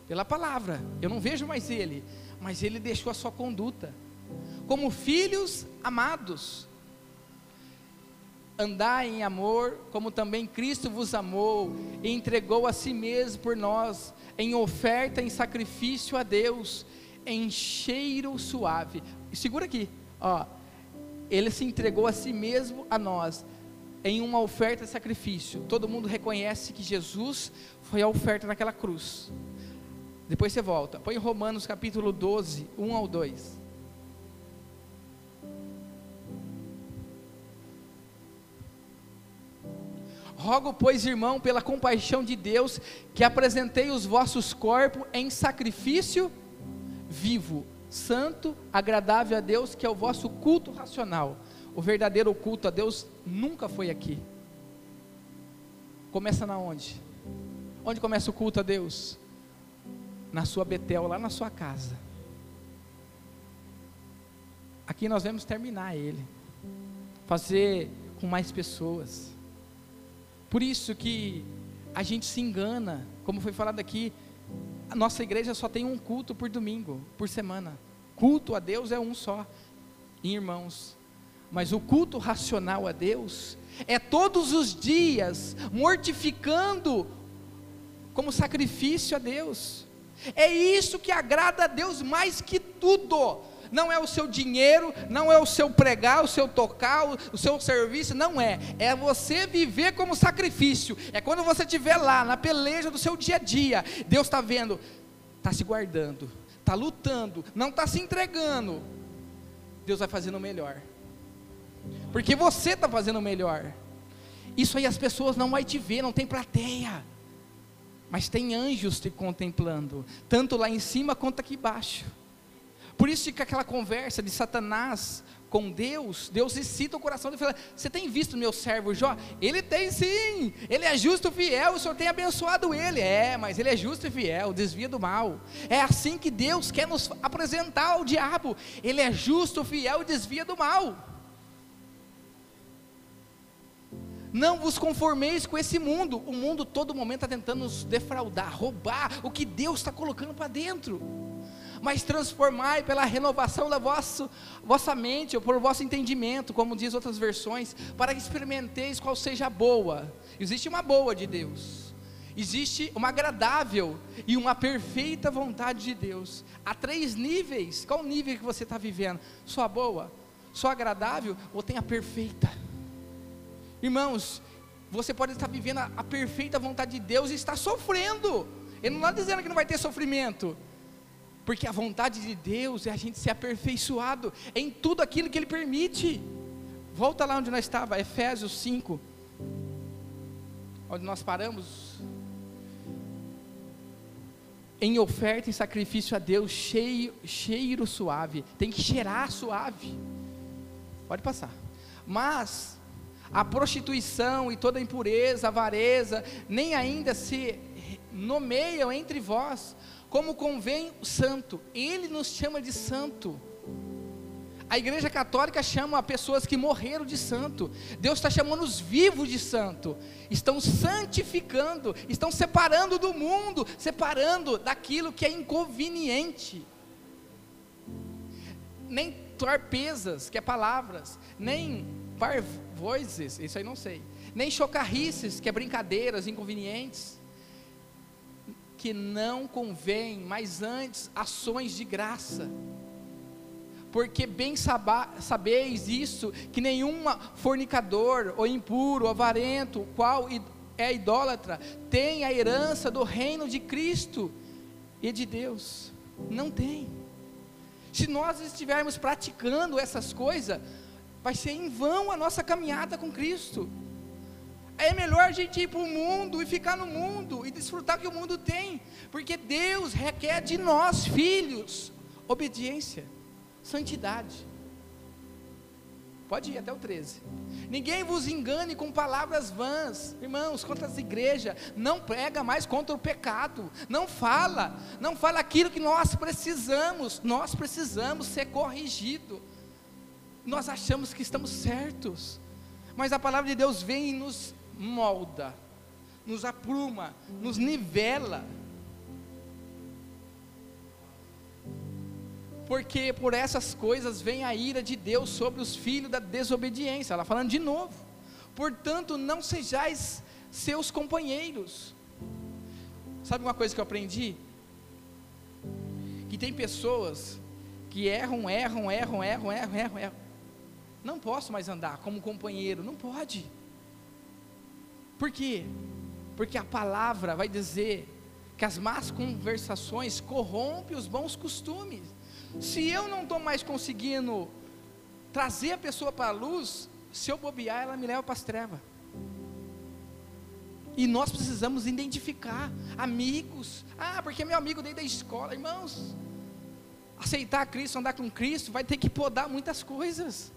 Pela palavra. Eu não vejo mais Ele, mas Ele deixou a sua conduta. Como filhos amados, andai em amor, como também Cristo vos amou e entregou a si mesmo por nós, em oferta, em sacrifício a Deus, em cheiro suave. Segura aqui, ó. Ele se entregou a si mesmo a nós, em uma oferta de sacrifício. Todo mundo reconhece que Jesus foi a oferta naquela cruz. Depois você volta. Põe Romanos capítulo 12, 1 ao 2. Rogo, pois, irmão, pela compaixão de Deus, que apresentei os vossos corpos em sacrifício vivo, santo, agradável a Deus, que é o vosso culto racional. O verdadeiro culto a Deus nunca foi aqui. Começa na onde? Onde começa o culto a Deus? Na sua Betel, lá na sua casa. Aqui nós vamos terminar ele. Fazer com mais pessoas. Por isso que a gente se engana, como foi falado aqui, a nossa igreja só tem um culto por domingo, por semana. Culto a Deus é um só. Irmãos, mas o culto racional a Deus é todos os dias mortificando como sacrifício a Deus. É isso que agrada a Deus mais que tudo. Não é o seu dinheiro, não é o seu pregar, o seu tocar, o, seu serviço, não é. É você viver como sacrifício. É quando você estiver lá, na peleja do seu dia a dia. Deus está vendo, está se guardando, está lutando, não está se entregando. Deus vai fazendo o melhor porque você está fazendo o melhor. Isso aí as pessoas não vão te ver, não tem plateia, mas tem anjos te contemplando, tanto lá em cima quanto aqui embaixo. Por isso que aquela conversa de Satanás com Deus, Deus excita o coração dele fala: Você tem visto meu servo Jó? Ele tem sim, ele é justo e fiel, o Senhor tem abençoado ele. É, mas ele é justo e fiel, desvia do mal. É assim que Deus quer nos apresentar ao diabo: Ele é justo, fiel e desvia do mal. Não vos conformeis com esse mundo. O mundo todo momento está tentando nos defraudar, roubar o que Deus está colocando para dentro. Mas transformai pela renovação da vossa, vossa mente, ou por vosso entendimento, como diz outras versões, para que experimenteis qual seja a boa. Existe uma boa de Deus. Existe uma agradável e uma perfeita vontade de Deus. Há três níveis. Qual nível que você está vivendo? Só a boa? Só agradável? Ou tem a perfeita? Irmãos, você pode estar vivendo a, a perfeita vontade de Deus e estar sofrendo. Ele não está dizendo que não vai ter sofrimento. Porque a vontade de Deus é a gente ser aperfeiçoado em tudo aquilo que Ele permite. Volta lá onde nós estava, Efésios 5, onde nós paramos, em oferta e sacrifício a Deus, cheio, cheiro suave, tem que cheirar suave. Pode passar. Mas a prostituição e toda impureza, avareza, nem ainda se nomeiam entre vós, como convém o santo. Ele nos chama de santo. A igreja católica chama pessoas que morreram de santo. Deus está chamando os vivos de santo. Estão santificando, estão separando do mundo, separando daquilo que é inconveniente. Nem torpezas, que é palavras, nem parvoises, isso aí não sei, nem chocarrices, que é brincadeiras inconvenientes, que não convém, mas antes ações de graça porque bem sabeis isso, que nenhum fornicador, ou impuro, ou avarento, qual é idólatra, tem a herança do reino de Cristo e de Deus. Não tem. Se nós estivermos praticando essas coisas, vai ser em vão a nossa caminhada com Cristo. É melhor a gente ir para o mundo e ficar no mundo e desfrutar que o mundo tem, porque Deus requer de nós, filhos, obediência santidade. Pode ir até o 13. Ninguém vos engane com palavras vãs, irmãos, contra as igrejas. Não prega mais contra o pecado. Não fala, não fala aquilo que nós precisamos. Nós precisamos ser corrigido. Nós achamos que estamos certos, mas a palavra de Deus vem e nos molda, nos apruma, nos nivela porque por essas coisas vem a ira de Deus sobre os filhos da desobediência. Ela falando de novo. Portanto, não sejais seus companheiros. Sabe uma coisa que eu aprendi? Que tem pessoas que erram, erram, erram, erram, erram, erram, erram. Não posso mais andar como companheiro, não pode. Por quê? Porque a palavra vai dizer que as más conversações corrompem os bons costumes. Se eu não estou mais conseguindo trazer a pessoa para a luz, se eu bobear, ela me leva para as trevas. E nós precisamos identificar amigos. Ah, porque meu amigo desde a escola, irmãos. Aceitar Cristo, andar com Cristo, vai ter que podar muitas coisas.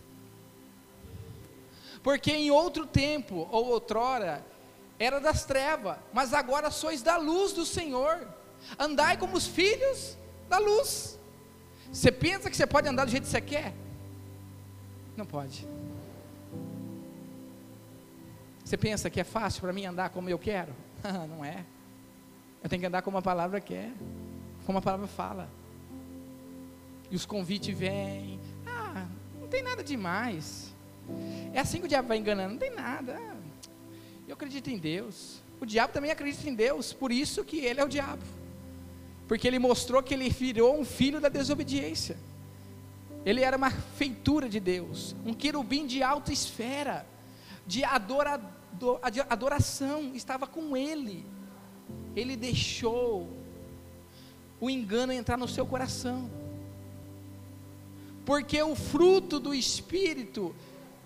Porque em outro tempo, ou outrora, era das trevas, mas agora sois da luz do Senhor. Andai como os filhos da luz. Você pensa que você pode andar do jeito que você quer? Não pode. Você pensa que é fácil para mim andar como eu quero? não é. Eu tenho que andar como a palavra quer, como a palavra fala. E os convites vêm. Ah, não tem nada demais. É assim que o diabo vai enganando, não tem nada. Eu acredito em Deus. O diabo também acredita em Deus, por isso que ele é o diabo porque ele mostrou que ele virou um filho da desobediência. Ele era uma feitura de Deus, um querubim de alta esfera, de adorador, adoração, estava com ele. Ele deixou o engano entrar no seu coração, porque o fruto do Espírito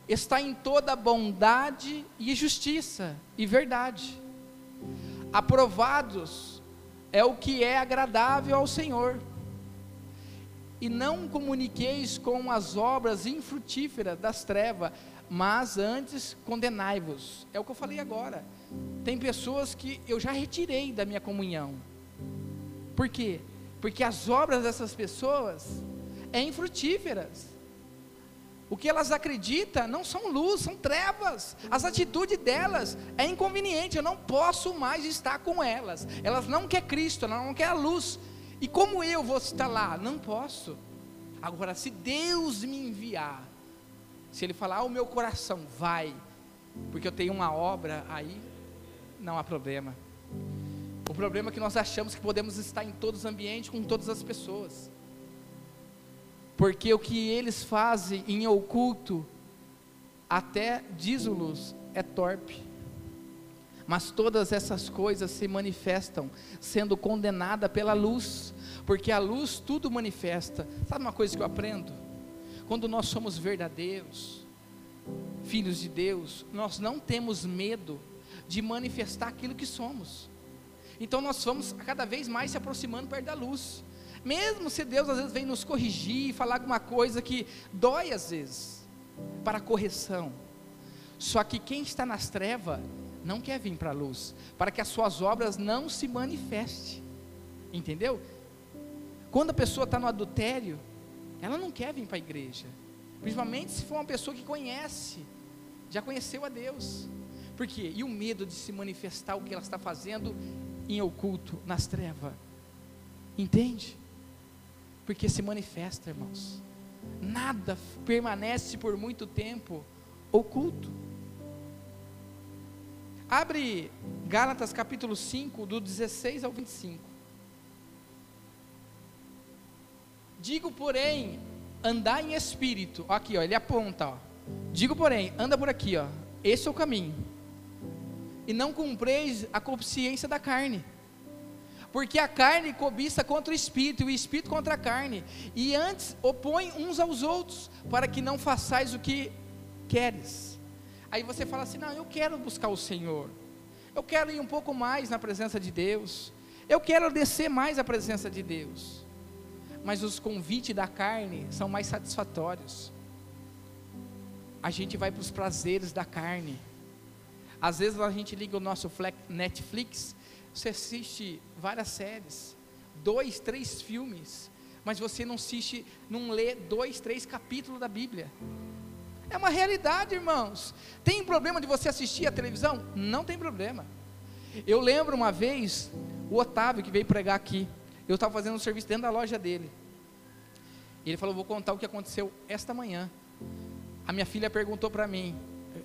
está em toda bondade e justiça e verdade, aprovados é o que é agradável ao Senhor. E não comuniqueis com as obras infrutíferas das trevas, mas antes condenai-vos. É o que eu falei agora. Tem pessoas que eu já retirei da minha comunhão. Por quê? Porque as obras dessas pessoas é infrutíferas. O que elas acreditam não são luz, são trevas. As atitudes delas é inconveniente, eu não posso mais estar com elas. Elas não querem Cristo, elas não querem a luz. E como eu vou estar lá? Não posso. Agora, se Deus me enviar, se Ele falar, o meu coração vai, porque eu tenho uma obra aí, não há problema. O problema é que nós achamos que podemos estar em todos os ambientes, com todas as pessoas porque o que eles fazem em oculto, até dízolos, é torpe. Mas todas essas coisas se manifestam, sendo condenada pela luz, porque a luz tudo manifesta. Sabe uma coisa que eu aprendo? Quando nós somos verdadeiros, filhos de Deus, nós não temos medo de manifestar aquilo que somos. Então nós vamos cada vez mais se aproximando perto da luz. Mesmo se Deus às vezes vem nos corrigir, falar alguma coisa que dói às vezes, para correção. Só que quem está nas trevas não quer vir para a luz, para que as suas obras não se manifestem. Entendeu? Quando a pessoa está no adultério, ela não quer vir para a igreja. Principalmente se for uma pessoa que conhece, já conheceu a Deus. Por quê? E o medo de se manifestar o que ela está fazendo em oculto, nas trevas. Entende? Porque se manifesta, irmãos. Nada permanece por muito tempo oculto. Abre Gálatas capítulo 5, do 16 ao 25. Digo, porém, andar em espírito. Aqui, ó, ele aponta, ó. Digo, porém, anda por aqui, ó. Esse é o caminho. E não cumpreis a consciência da carne. Porque a carne cobiça contra o espírito, e o espírito contra a carne. E antes opõe uns aos outros, para que não façais o que queres. Aí você fala assim: não, eu quero buscar o Senhor. Eu quero ir um pouco mais na presença de Deus. Eu quero descer mais à presença de Deus. Mas os convites da carne são mais satisfatórios a gente vai para os prazeres da carne. Às vezes a gente liga o nosso Netflix, você assiste várias séries, dois, três filmes, mas você não assiste, não lê dois, três capítulos da Bíblia. É uma realidade, irmãos. Tem problema de você assistir a televisão? Não tem problema. Eu lembro uma vez, o Otávio que veio pregar aqui, eu estava fazendo um serviço dentro da loja dele. Ele falou: Vou contar o que aconteceu esta manhã a minha filha perguntou para mim,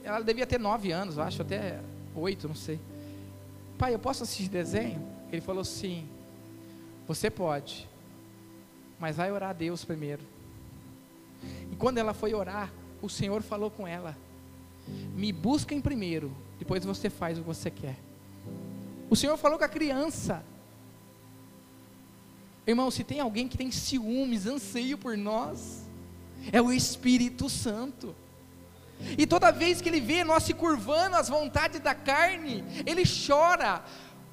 ela devia ter nove anos, acho, até oito, não sei. Pai, eu posso assistir desenho? Ele falou sim. Você pode, mas vai orar a Deus primeiro. E quando ela foi orar, o Senhor falou com ela: Me busca em primeiro, depois você faz o que você quer. O Senhor falou com a criança. Irmão, se tem alguém que tem ciúmes, anseio por nós, é o Espírito Santo. E toda vez que ele vê nós se curvando às vontades da carne, ele chora,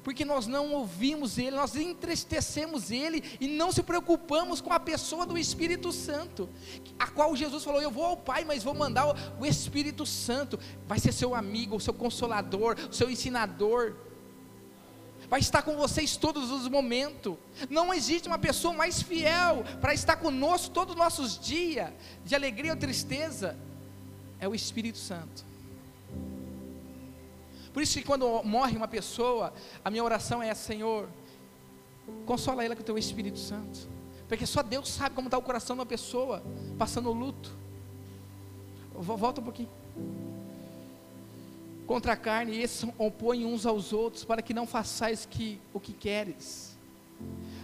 porque nós não ouvimos ele, nós entristecemos ele e não se preocupamos com a pessoa do Espírito Santo, a qual Jesus falou: Eu vou ao Pai, mas vou mandar o Espírito Santo, vai ser seu amigo, seu consolador, seu ensinador. Vai estar com vocês todos os momentos. Não existe uma pessoa mais fiel para estar conosco todos os nossos dias, de alegria ou tristeza, é o Espírito Santo. Por isso que quando morre uma pessoa, a minha oração é: Senhor, consola ela com o teu Espírito Santo, porque só Deus sabe como está o coração de uma pessoa passando luto. Volta um pouquinho contra a carne, esses opõem uns aos outros, para que não façais que, o que queres.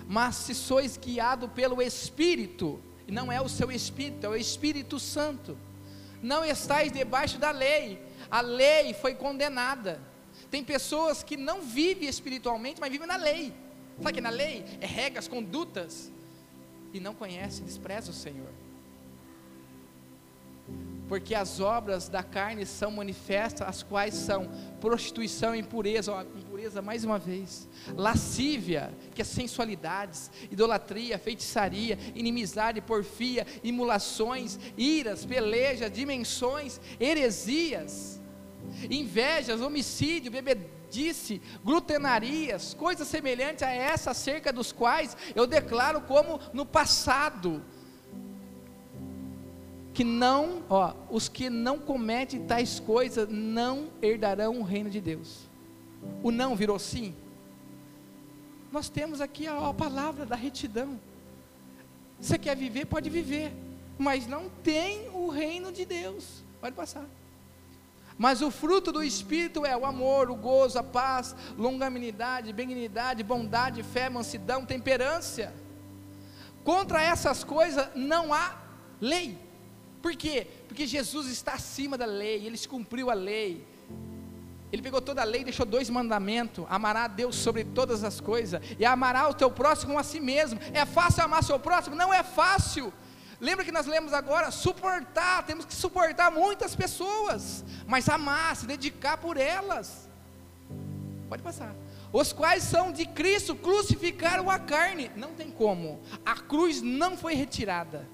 Mas se sois guiado pelo Espírito, e não é o seu Espírito, é o Espírito Santo, não estáis debaixo da lei, a lei foi condenada. Tem pessoas que não vivem espiritualmente, mas vivem na lei. Sabe que na lei é regras, condutas, e não conhece, despreza o Senhor porque as obras da carne são manifestas, as quais são prostituição, impureza, impureza mais uma vez, lascívia, que é sensualidades, idolatria, feitiçaria, inimizade, porfia, imulações, iras, pelejas, dimensões, heresias, invejas, homicídio, bebedice, glutenarias, coisas semelhantes a essa, acerca dos quais eu declaro como no passado, que não, ó, os que não cometem tais coisas não herdarão o reino de Deus. O não virou sim. Nós temos aqui a, a palavra da retidão. Você quer viver, pode viver, mas não tem o reino de Deus. Pode passar. Mas o fruto do Espírito é o amor, o gozo, a paz, longanimidade, benignidade, bondade, fé, mansidão, temperância. Contra essas coisas não há lei. Por quê? Porque Jesus está acima da lei, ele cumpriu a lei. Ele pegou toda a lei e deixou dois mandamentos: amará a Deus sobre todas as coisas e amará o teu próximo a si mesmo. É fácil amar seu próximo? Não é fácil. Lembra que nós lemos agora? Suportar, temos que suportar muitas pessoas, mas amar, se dedicar por elas. Pode passar. Os quais são de Cristo, crucificaram a carne. Não tem como. A cruz não foi retirada.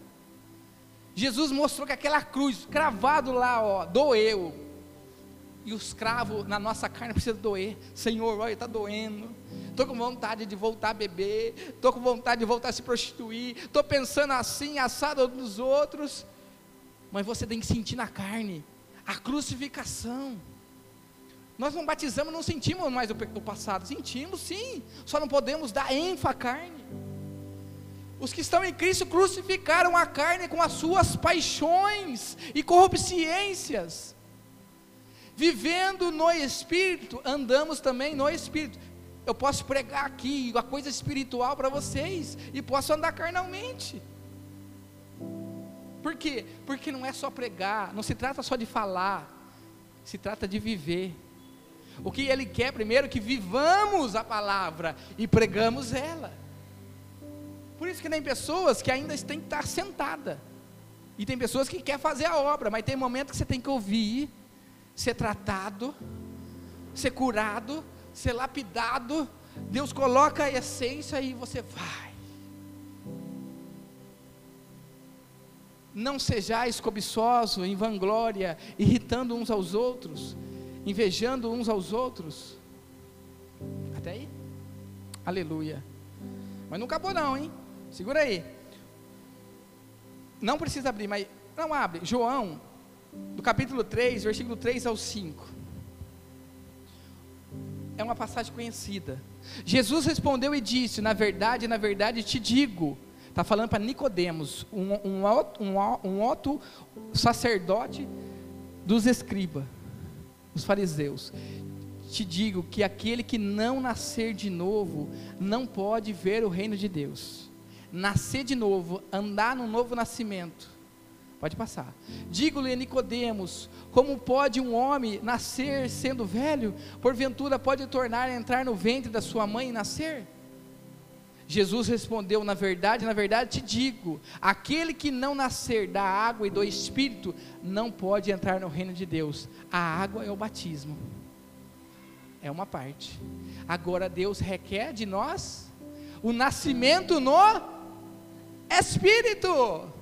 Jesus mostrou que aquela cruz, cravado lá, ó, doeu. E os cravos na nossa carne precisam doer. Senhor, olha, está doendo. Estou com vontade de voltar a beber. Estou com vontade de voltar a se prostituir. Estou pensando assim, assado dos outros. Mas você tem que sentir na carne a crucificação. Nós não batizamos, não sentimos mais o, o passado. Sentimos sim. Só não podemos dar ênfase à carne. Os que estão em Cristo crucificaram a carne com as suas paixões e corrupciências. Vivendo no Espírito, andamos também no Espírito. Eu posso pregar aqui a coisa espiritual para vocês e posso andar carnalmente. Por quê? Porque não é só pregar, não se trata só de falar, se trata de viver. O que ele quer primeiro é que vivamos a palavra e pregamos ela. Por isso que tem pessoas que ainda têm que estar sentada. E tem pessoas que querem fazer a obra, mas tem momento que você tem que ouvir, ser tratado, ser curado, ser lapidado. Deus coloca a essência e você vai. Não sejais cobiçoso, em vanglória, irritando uns aos outros, invejando uns aos outros. Até aí? Aleluia. Mas não acabou não, hein? Segura aí. Não precisa abrir, mas não abre. João, do capítulo 3, versículo 3 ao 5. É uma passagem conhecida. Jesus respondeu e disse: Na verdade, na verdade te digo. Está falando para Nicodemos, um, um, um, um outro sacerdote dos escribas, os fariseus. Te digo que aquele que não nascer de novo não pode ver o reino de Deus nascer de novo, andar no novo nascimento. Pode passar. Digo-lhe Nicodemos, como pode um homem nascer sendo velho? Porventura pode tornar a entrar no ventre da sua mãe e nascer? Jesus respondeu: Na verdade, na verdade te digo: aquele que não nascer da água e do espírito não pode entrar no reino de Deus. A água é o batismo, é uma parte. Agora Deus requer de nós o nascimento no espírito.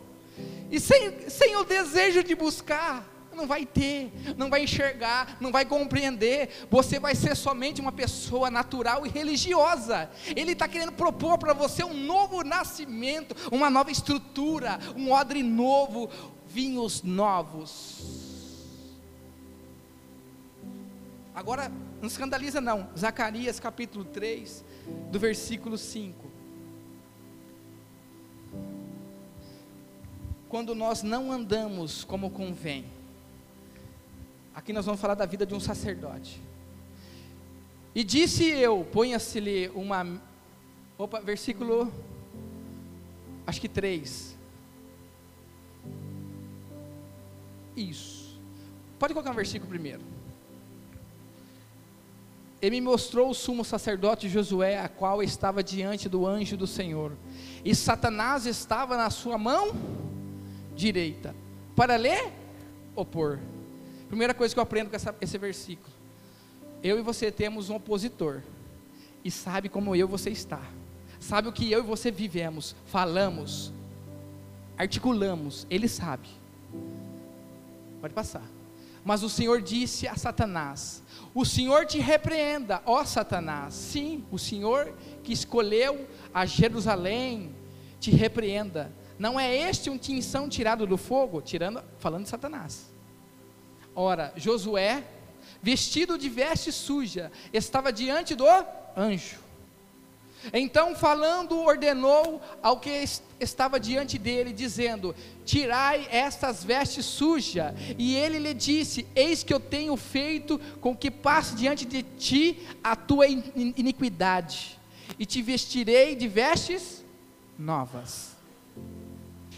E sem, sem o desejo de buscar, não vai ter, não vai enxergar, não vai compreender. Você vai ser somente uma pessoa natural e religiosa. Ele está querendo propor para você um novo nascimento, uma nova estrutura, um odre novo, vinhos novos. Agora, não escandaliza não. Zacarias capítulo 3, do versículo 5. Quando nós não andamos como convém. Aqui nós vamos falar da vida de um sacerdote. E disse eu, ponha-se-lhe uma. Opa, versículo. Acho que 3. Isso. Pode colocar um versículo primeiro. Ele me mostrou o sumo sacerdote Josué, a qual estava diante do anjo do Senhor. E Satanás estava na sua mão direita. Para ler ou pôr? Primeira coisa que eu aprendo com essa, esse versículo. Eu e você temos um opositor. E sabe como eu e você está. Sabe o que eu e você vivemos, falamos, articulamos. Ele sabe. Pode passar. Mas o Senhor disse a Satanás: O Senhor te repreenda, ó Satanás. Sim, o Senhor que escolheu a Jerusalém te repreenda não é este um tinção tirado do fogo? Tirando, falando de Satanás. Ora, Josué, vestido de veste suja, estava diante do anjo. Então, falando, ordenou ao que estava diante dele, dizendo: Tirai estas vestes sujas. E ele lhe disse: Eis que eu tenho feito com que passe diante de ti a tua iniquidade, e te vestirei de vestes novas.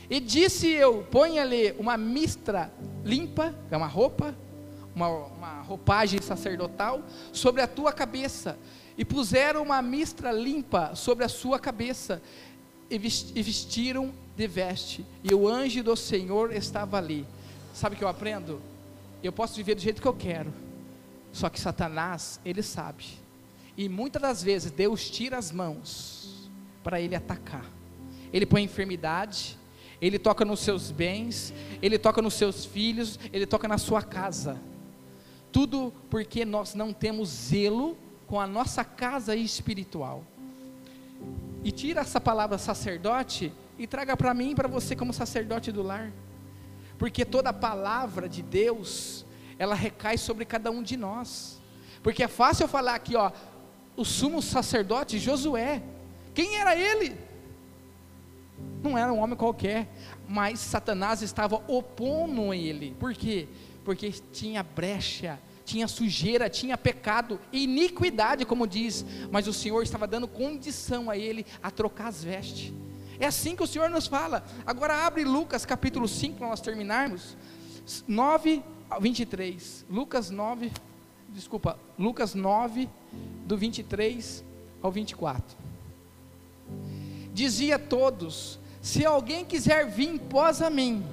E disse eu: ponha-lhe uma mistra limpa, que é uma roupa, uma, uma roupagem sacerdotal, sobre a tua cabeça. E puseram uma mistra limpa sobre a sua cabeça, e vestiram de veste. E o anjo do Senhor estava ali. Sabe o que eu aprendo? Eu posso viver do jeito que eu quero. Só que Satanás, ele sabe. E muitas das vezes Deus tira as mãos para ele atacar. Ele põe enfermidade, ele toca nos seus bens, ele toca nos seus filhos, ele toca na sua casa. Tudo porque nós não temos zelo com a nossa casa espiritual. E tira essa palavra sacerdote e traga para mim e para você como sacerdote do lar. Porque toda palavra de Deus, ela recai sobre cada um de nós. Porque é fácil eu falar aqui, ó, o sumo sacerdote Josué. Quem era ele? Não era um homem qualquer, mas Satanás estava opondo ele. Por quê? Porque tinha brecha, tinha sujeira, tinha pecado, iniquidade, como diz, mas o Senhor estava dando condição a ele a trocar as vestes. É assim que o Senhor nos fala. Agora abre Lucas capítulo 5 para nós terminarmos. 9 a 23. Lucas 9, desculpa, Lucas 9, do 23 ao 24. Dizia a todos: Se alguém quiser vir após a mim,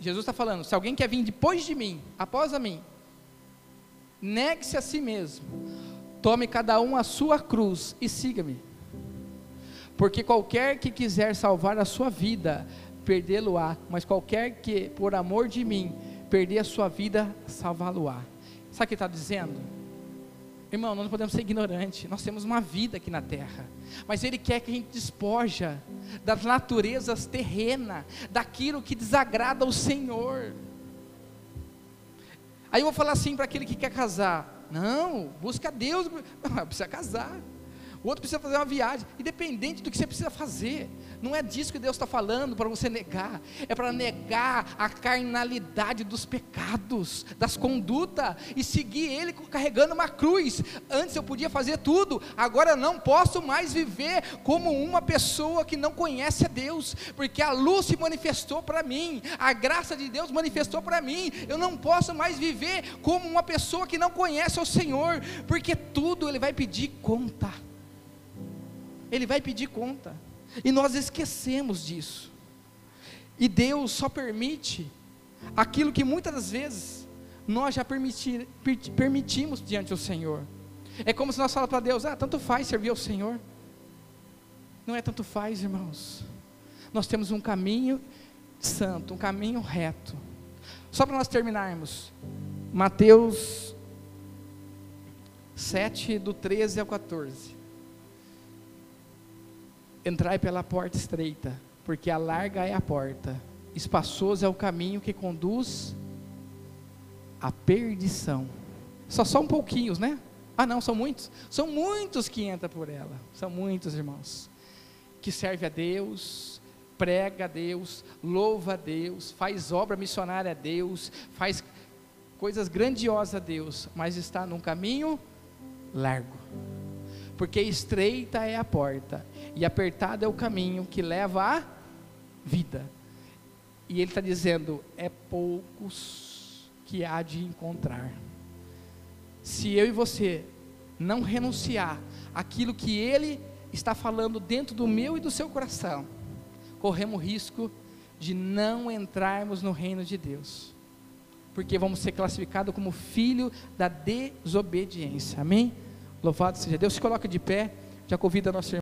Jesus está falando, se alguém quer vir depois de mim, após a mim, negue-se a si mesmo, tome cada um a sua cruz e siga-me. Porque qualquer que quiser salvar a sua vida, perdê-lo-á, mas qualquer que, por amor de mim, perder a sua vida, salvá-lo-á. Sabe o que está dizendo? Irmão, nós não podemos ser ignorantes, nós temos uma vida aqui na terra, mas Ele quer que a gente despoja das naturezas terrenas, daquilo que desagrada ao Senhor. Aí eu vou falar assim para aquele que quer casar: não, busca Deus, não, precisa casar o outro precisa fazer uma viagem, independente do que você precisa fazer. Não é disso que Deus está falando para você negar, é para negar a carnalidade dos pecados, das condutas, e seguir Ele carregando uma cruz. Antes eu podia fazer tudo, agora não posso mais viver como uma pessoa que não conhece a Deus, porque a luz se manifestou para mim, a graça de Deus manifestou para mim. Eu não posso mais viver como uma pessoa que não conhece o Senhor, porque tudo Ele vai pedir conta. Ele vai pedir conta. E nós esquecemos disso. E Deus só permite aquilo que muitas das vezes nós já permitir, permitimos diante do Senhor. É como se nós falamos para Deus: ah, tanto faz servir ao Senhor. Não é tanto faz, irmãos. Nós temos um caminho santo, um caminho reto. Só para nós terminarmos, Mateus 7, do 13 ao 14. Entrai pela porta estreita, porque a larga é a porta, espaçoso é o caminho que conduz à perdição. Só um pouquinhos, né? Ah, não, são muitos. São muitos que entram por ela. São muitos, irmãos. Que serve a Deus, prega a Deus, louva a Deus, faz obra missionária a Deus, faz coisas grandiosas a Deus, mas está num caminho largo. Porque estreita é a porta e apertado é o caminho que leva à vida. E ele está dizendo: é poucos que há de encontrar. Se eu e você não renunciar aquilo que ele está falando dentro do meu e do seu coração, corremos risco de não entrarmos no reino de Deus, porque vamos ser classificados como filho da desobediência. Amém? Louvado seja Deus. Se coloca de pé, já convida a nossa irmã.